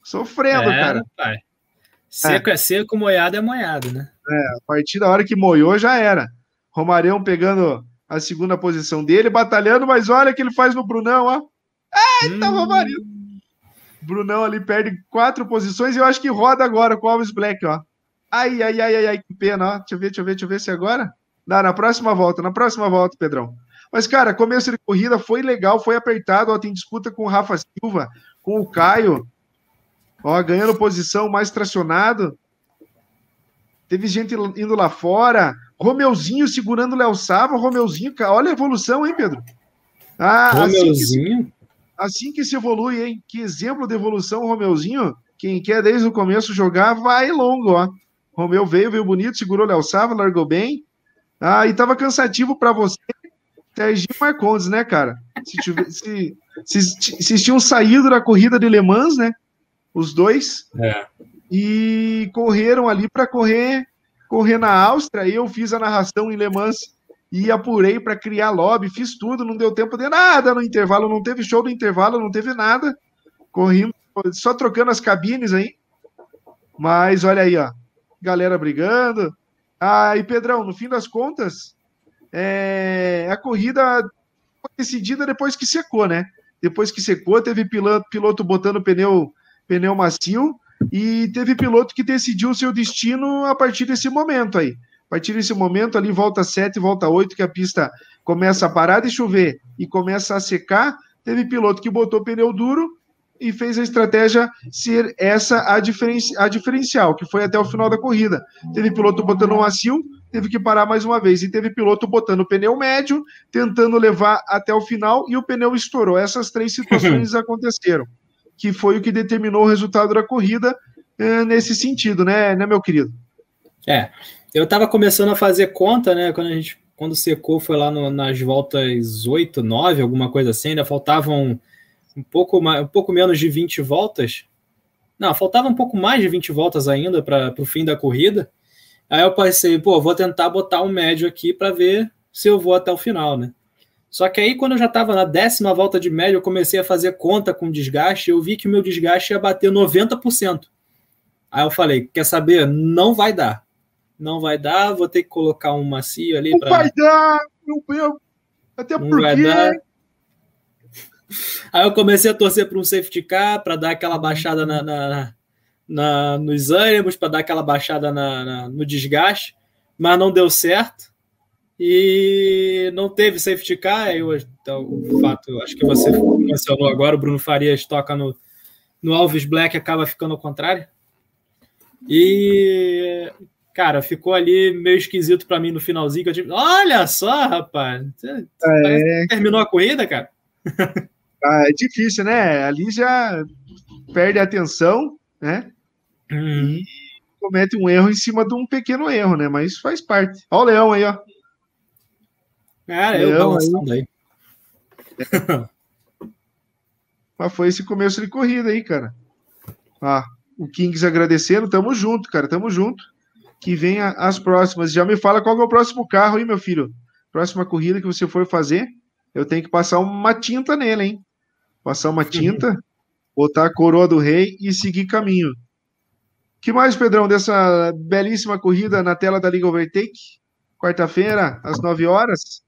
Sofrendo, é, cara. Pai. Seco é. é seco, moiado é moiado, né? É, a partir da hora que moiou já era. Romarão pegando a segunda posição dele, batalhando, mas olha que ele faz no Brunão, ó. Eita, hum. Romarinho. Brunão ali perde quatro posições e eu acho que roda agora com o Alves Black, ó. Ai, ai, ai, ai, ai, que pena, ó. Deixa eu ver, deixa eu ver, deixa eu ver se agora. Dá, na próxima volta, na próxima volta, Pedrão. Mas, cara, começo de corrida foi legal, foi apertado. Ó, tem disputa com o Rafa Silva, com o Caio, ó, ganhando posição, mais tracionado. Teve gente indo lá fora. Romeuzinho segurando o Léo Sava. Romeuzinho, olha a evolução, hein, Pedro? Ah, Romeuzinho? Assim que, assim que se evolui, hein? Que exemplo de evolução, Romeuzinho. Quem quer desde o começo jogar, vai longo, ó. Romeu veio, veio bonito, segurou o Léo Sava, largou bem. Ah, e tava cansativo para você Serginho Marcondes, né, cara? Se, tiver, se, se, se, tinham saído da corrida de Le Mans, né? Os dois. É. E correram ali para correr correr na Áustria. Eu fiz a narração em Le Mans e apurei para criar lobby, fiz tudo, não deu tempo de nada no intervalo, não teve show do intervalo, não teve nada. Corrimos só trocando as cabines aí. Mas olha aí, ó. Galera brigando. Ah, e Pedrão, no fim das contas, é, a corrida foi decidida depois que secou, né? Depois que secou, teve piloto, piloto botando pneu, pneu macio e teve piloto que decidiu o seu destino a partir desse momento aí. A partir desse momento, ali, volta 7, volta 8, que a pista começa a parar de chover e começa a secar. Teve piloto que botou pneu duro e fez a estratégia ser essa a, diferenci a diferencial, que foi até o final da corrida. Teve piloto botando um macio, teve que parar mais uma vez. E teve piloto botando pneu médio, tentando levar até o final, e o pneu estourou. Essas três situações aconteceram, que foi o que determinou o resultado da corrida é, nesse sentido, né, né, meu querido? É, eu estava começando a fazer conta, né, quando a gente, quando secou, foi lá no, nas voltas 8, 9, alguma coisa assim, ainda faltavam um pouco, mais, um pouco menos de 20 voltas. Não, faltava um pouco mais de 20 voltas ainda para o fim da corrida. Aí eu pensei, pô, vou tentar botar um médio aqui para ver se eu vou até o final, né? Só que aí, quando eu já estava na décima volta de média, eu comecei a fazer conta com desgaste. Eu vi que o meu desgaste ia bater 90%. Aí eu falei: quer saber? Não vai dar. Não vai dar, vou ter que colocar um macio ali. Não pra... vai dar, meu Deus. Até Não porque. Vai dar. Aí eu comecei a torcer para um safety car para dar aquela baixada na, na, na nos ânimos, para dar aquela baixada na, no desgaste, mas não deu certo e não teve safety car. Eu, então, o fato, acho que você mencionou agora, o Bruno Farias toca no, no Alves Black acaba ficando ao contrário. E, cara, ficou ali meio esquisito para mim no finalzinho. Que eu tive, Olha só, rapaz, é. terminou a corrida, cara. Ah, é difícil, né? Ali já perde a atenção, né? Uhum. E comete um erro em cima de um pequeno erro, né? Mas faz parte. Olha o leão aí, ó. Cara, eu balançando aí. É. Mas foi esse começo de corrida aí, cara. Ah, o Kings agradecendo, tamo junto, cara, tamo junto. Que venha as próximas. Já me fala qual é o próximo carro aí, meu filho. Próxima corrida que você for fazer, eu tenho que passar uma tinta nele, hein? Passar uma tinta, botar a coroa do rei e seguir caminho. que mais, Pedrão, dessa belíssima corrida na tela da Liga Overtake? Quarta-feira, às 9 horas.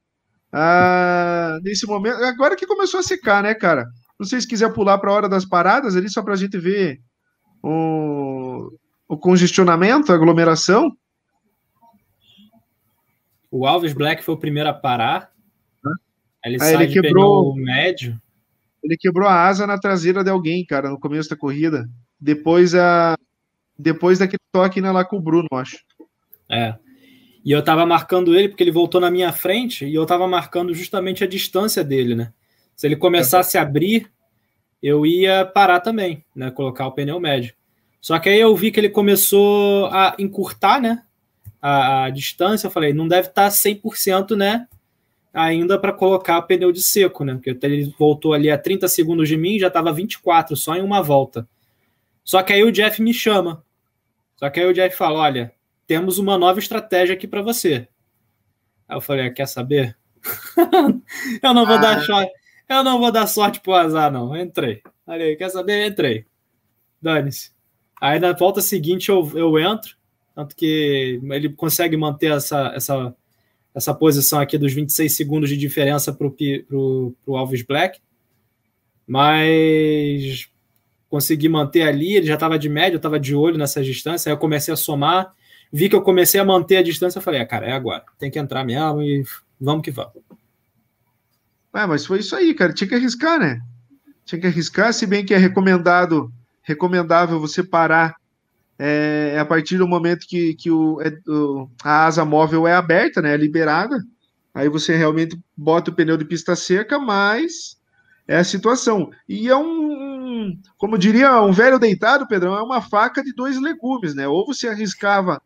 Ah, nesse momento, agora que começou a secar, né, cara? Não sei se quiser pular para a hora das paradas ali, só para a gente ver o, o congestionamento, a aglomeração. O Alves Black foi o primeiro a parar. Ele Aí sai ele quebrou médio. Ele quebrou a asa na traseira de alguém, cara, no começo da corrida. Depois a depois daquele toque lá com o Bruno, acho. É. E eu tava marcando ele porque ele voltou na minha frente e eu tava marcando justamente a distância dele, né? Se ele começasse a abrir, eu ia parar também, né? Colocar o pneu médio. Só que aí eu vi que ele começou a encurtar, né? A, a distância. Eu falei, não deve estar tá 100%, né? Ainda para colocar pneu de seco, né? Porque ele voltou ali a 30 segundos de mim, já estava 24, só em uma volta. Só que aí o Jeff me chama. Só que aí o Jeff fala: olha, temos uma nova estratégia aqui para você. Aí eu falei: quer saber? eu não vou ah. dar sorte. Eu não vou dar sorte pro azar, não. entrei. Falei, quer saber? entrei. Dane-se. Aí na volta seguinte eu, eu entro, tanto que ele consegue manter essa, essa, essa posição aqui dos 26 segundos de diferença para o Alves Black, mas consegui manter ali, ele já estava de média, eu estava de olho nessa distância, aí eu comecei a somar, vi que eu comecei a manter a distância, eu falei, ah, cara, é agora, tem que entrar mesmo e vamos que vamos. É, mas foi isso aí, cara, tinha que arriscar, né? Tinha que arriscar, se bem que é recomendado recomendável você parar é, a partir do momento que, que é, o, a asa móvel é aberta, né, é liberada, aí você realmente bota o pneu de pista seca, mas é a situação. E é um, como diria um velho deitado, Pedrão, é uma faca de dois legumes, né? Ou você arriscava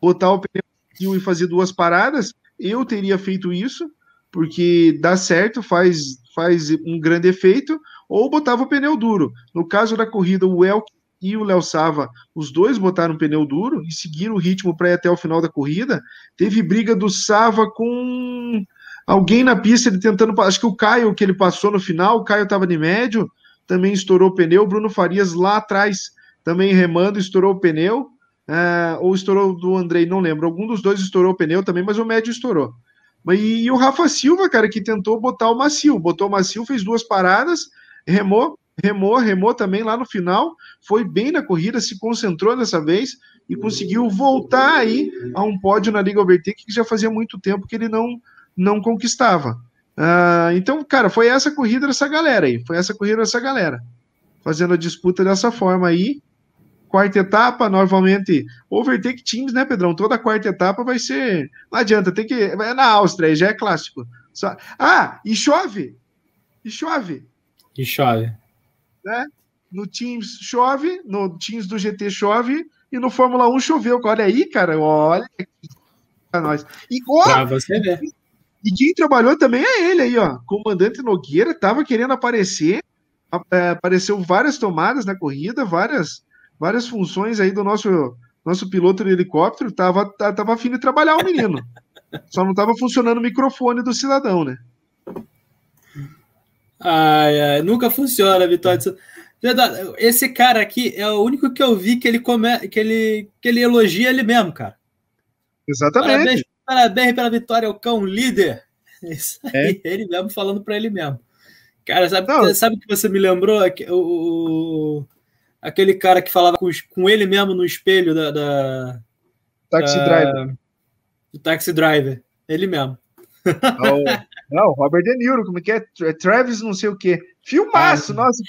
botar o pneu e fazer duas paradas, eu teria feito isso, porque dá certo, faz, faz um grande efeito, ou botava o pneu duro. No caso da corrida, o Elk e o Léo Sava, os dois botaram pneu duro e seguiram o ritmo para ir até o final da corrida. Teve briga do Sava com alguém na pista, ele tentando. Acho que o Caio, que ele passou no final, o Caio estava de médio, também estourou o pneu. O Bruno Farias lá atrás, também remando, estourou o pneu. Uh, ou estourou do Andrei, não lembro. Algum dos dois estourou o pneu também, mas o médio estourou. E, e o Rafa Silva, cara, que tentou botar o macio, botou o macio, fez duas paradas remou, remou, remou também lá no final, foi bem na corrida, se concentrou dessa vez e conseguiu voltar aí a um pódio na Liga Overtake que já fazia muito tempo que ele não, não conquistava. Uh, então, cara, foi essa corrida dessa galera aí, foi essa corrida dessa galera, fazendo a disputa dessa forma aí. Quarta etapa, novamente, overtake teams, né, Pedrão? Toda quarta etapa vai ser. Não adianta, tem que. É na Áustria, já é clássico. Só... Ah, e chove! E chove! E chove. Né? No Teams chove, no Teams do GT chove e no Fórmula 1 choveu. Olha aí, cara, olha aqui pra nós. E, ó, pra você ver. E quem trabalhou também é ele aí, ó. Comandante Nogueira tava querendo aparecer. É, apareceu várias tomadas na corrida, várias, várias funções aí do nosso, nosso piloto de helicóptero, tava, tava afim de trabalhar o menino. Só não tava funcionando o microfone do cidadão, né? Ai, ai, nunca funciona, Vitória. Esse cara aqui é o único que eu vi que ele, come... que ele... Que ele elogia ele mesmo, cara. Exatamente. Parabéns, parabéns pela vitória, o cão líder. Isso aí, é. ele mesmo falando para ele mesmo. Cara, sabe, sabe o que você me lembrou? O, aquele cara que falava com, com ele mesmo no espelho da. da taxi da, driver. Do taxi driver. Ele mesmo. Oh, não, Robert De Niro, como é que é? é? Travis, não sei o quê. Filmaço, ah, nossa.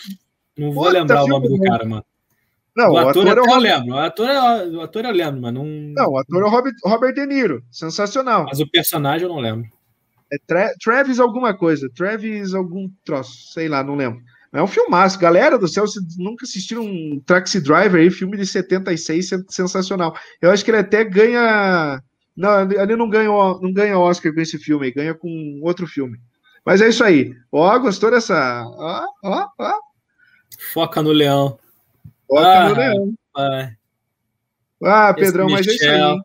Não vou lembrar o nome do cara, mano. Não, o, ator, o ator é o Robert... eu lembro. O ator, é, o ator eu lembro, mas não. Não, o ator é o Robert, Robert De Niro. Sensacional. Mas o personagem eu não lembro. É Tra Travis alguma coisa. Travis algum troço. Sei lá, não lembro. É um filmaço. Galera do céu, vocês nunca assistiram um Taxi Driver aí, filme de 76, sensacional. Eu acho que ele até ganha. Não, ele não ganha, não ganha Oscar com esse filme, ganha com outro filme. Mas é isso aí. Ó, gostou dessa. Ó, ó, ó. Foca no leão. Foca ah, no leão. Pai. Ah, Pedrão, mas é isso aí.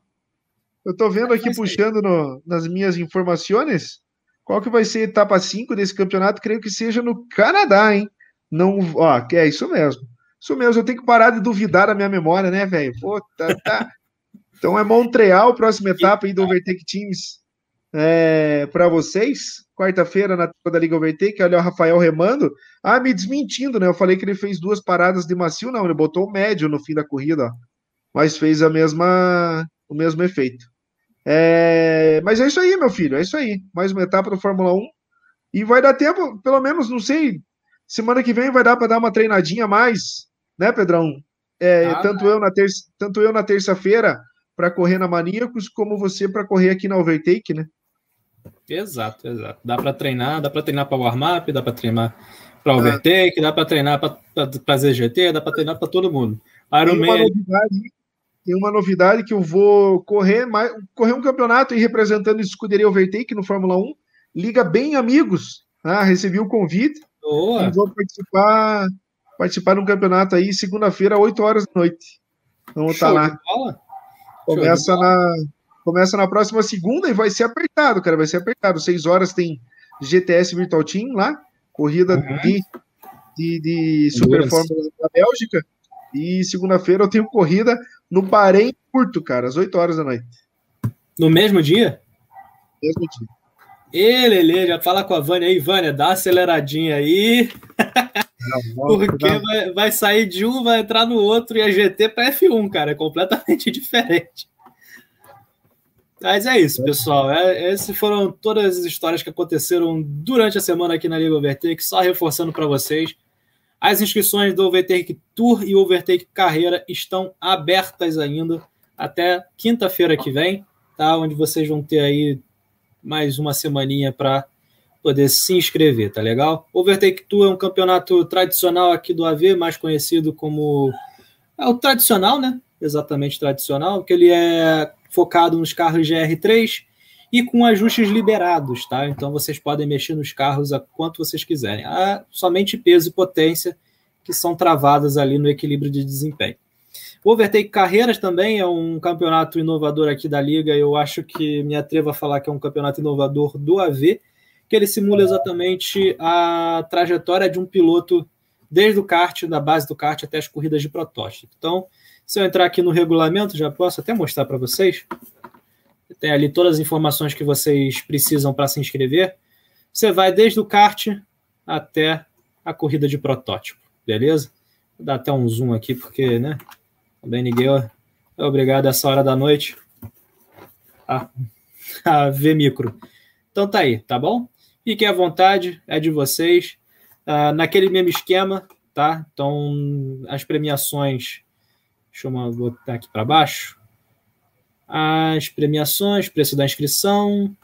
Eu tô vendo aqui, puxando no, nas minhas informações, qual que vai ser a etapa 5 desse campeonato? Creio que seja no Canadá, hein? Não, ó, é isso mesmo. Isso mesmo, eu tenho que parar de duvidar da minha memória, né, velho? Pô, tá, tá. Então é Montreal, próxima etapa aí do Overtake Teams é, para vocês. Quarta-feira na da Liga Overtake, olha o Rafael remando. Ah, me desmentindo, né? Eu falei que ele fez duas paradas de macio, não, ele botou o médio no fim da corrida, ó. Mas fez a mesma, o mesmo efeito. É, mas é isso aí, meu filho, é isso aí. Mais uma etapa do Fórmula 1. E vai dar tempo, pelo menos, não sei, semana que vem vai dar para dar uma treinadinha a mais, né, Pedrão? É, ah, tanto, eu na terça, tanto eu na terça-feira para correr na Maníacos, como você para correr aqui na Overtake, né? Exato, exato. Dá para treinar, dá para treinar para warm-up, dá para treinar para ah. Overtake, ah. dá para treinar para ZGT, dá para treinar para todo mundo. Ironman tem uma novidade que eu vou correr mais, correr um campeonato e representando escuderia Overtake no Fórmula 1. Liga bem amigos. Ah, recebi o convite. Boa. E vou participar participar de um campeonato aí segunda-feira, 8 horas da noite. Então tá lá. Começa na começa na próxima segunda e vai ser apertado, cara, vai ser apertado. 6 horas tem GTS Virtual Team lá, corrida uhum. de, de, de Super Fórmula da Bélgica. E segunda-feira eu tenho corrida no Bahrein curto, cara, às 8 horas da noite. No mesmo dia? Mesmo dia. Ele, ele, já fala com a Vânia aí, Vânia, dá uma aceleradinha aí. Porque vai, vai, sair de um, vai entrar no outro e a GT para F1, cara, é completamente diferente. Mas é isso, pessoal. É, essas foram todas as histórias que aconteceram durante a semana aqui na Liga Overtake, só reforçando para vocês. As inscrições do Overtake Tour e Overtake Carreira estão abertas ainda até quinta-feira que vem, tá? Onde vocês vão ter aí mais uma semaninha para poder se inscrever, tá legal? Overtake Tour é um campeonato tradicional aqui do AV, mais conhecido como é o tradicional, né? Exatamente tradicional, que ele é focado nos carros GR3 e com ajustes liberados, tá? Então vocês podem mexer nos carros a quanto vocês quiserem. Há somente peso e potência que são travadas ali no equilíbrio de desempenho. O Overtake Carreiras também é um campeonato inovador aqui da liga. Eu acho que me atrevo a falar que é um campeonato inovador do AV, que ele simula exatamente a trajetória de um piloto desde o kart, da base do kart até as corridas de protótipo. Então, se eu entrar aqui no regulamento, já posso até mostrar para vocês tem ali todas as informações que vocês precisam para se inscrever. Você vai desde o kart até a corrida de protótipo, beleza? Vou dar até um zoom aqui, porque, né? Também ninguém é obrigado a essa hora da noite a, a ver micro. Então tá aí, tá bom? Fiquem à vontade, é de vocês. Uh, naquele mesmo esquema, tá? Então, as premiações. Deixa eu botar aqui para baixo as premiações, preço da inscrição.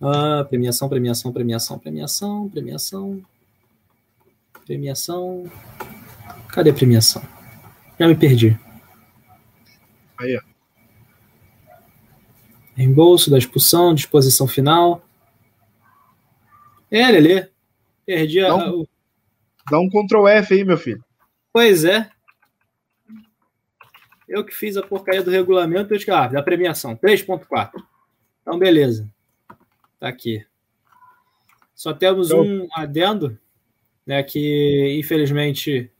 Ah, premiação, premiação, premiação, premiação, premiação. Premiação. Cadê a premiação? Já me perdi. Aí, ó. Reembolso da expulsão, disposição final. É, Lelê. Perdi a. Dá um, dá um Ctrl F aí, meu filho. Pois é. Eu que fiz a porcaria do regulamento, eu disse, ah, da premiação, 3.4. Então, beleza. Tá aqui. Só temos então... um adendo, né, que infelizmente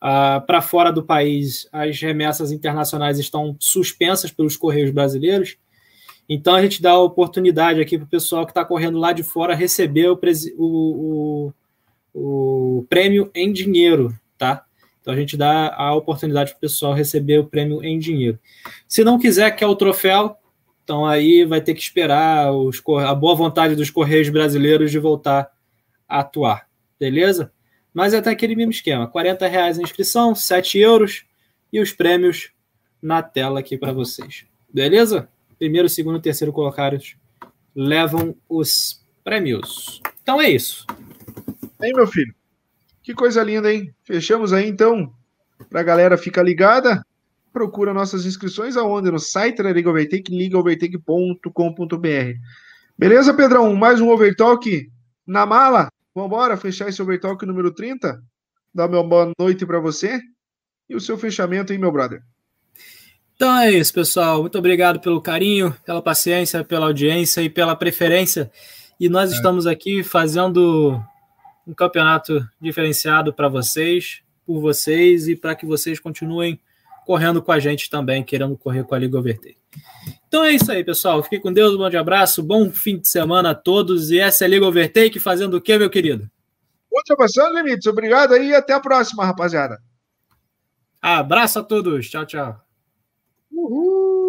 ah, para fora do país as remessas internacionais estão suspensas pelos Correios brasileiros. Então a gente dá a oportunidade aqui para o pessoal que está correndo lá de fora receber o, o, o, o prêmio em dinheiro, tá? Então a gente dá a oportunidade para o pessoal receber o prêmio em dinheiro. Se não quiser, quer o troféu, então aí vai ter que esperar os, a boa vontade dos Correios brasileiros de voltar a atuar. Beleza? Mas é até aquele mesmo esquema: 40 reais a inscrição, 7 euros e os prêmios na tela aqui para vocês. Beleza? Primeiro, segundo e terceiro colocados levam os prêmios. Então é isso. Hein, meu filho? Que coisa linda, hein? Fechamos aí, então, para a galera ficar ligada. Procura nossas inscrições aonde? No site da Liga Overtake, ligaovertake.com.br. Beleza, Pedrão? Mais um Overtalk na mala? Vamos embora fechar esse Overtalk número 30? Dar uma boa noite para você. E o seu fechamento aí, meu brother. Então é isso, pessoal. Muito obrigado pelo carinho, pela paciência, pela audiência e pela preferência. E nós é. estamos aqui fazendo um campeonato diferenciado para vocês, por vocês e para que vocês continuem correndo com a gente também, querendo correr com a Liga Overtake. Então é isso aí, pessoal. Fique com Deus, um bom abraço, bom fim de semana a todos. E essa é a Liga Overtake fazendo o quê, meu querido? Ultrapassando limites. Obrigado aí e até a próxima, rapaziada. Abraço a todos. Tchau, tchau. Ooh.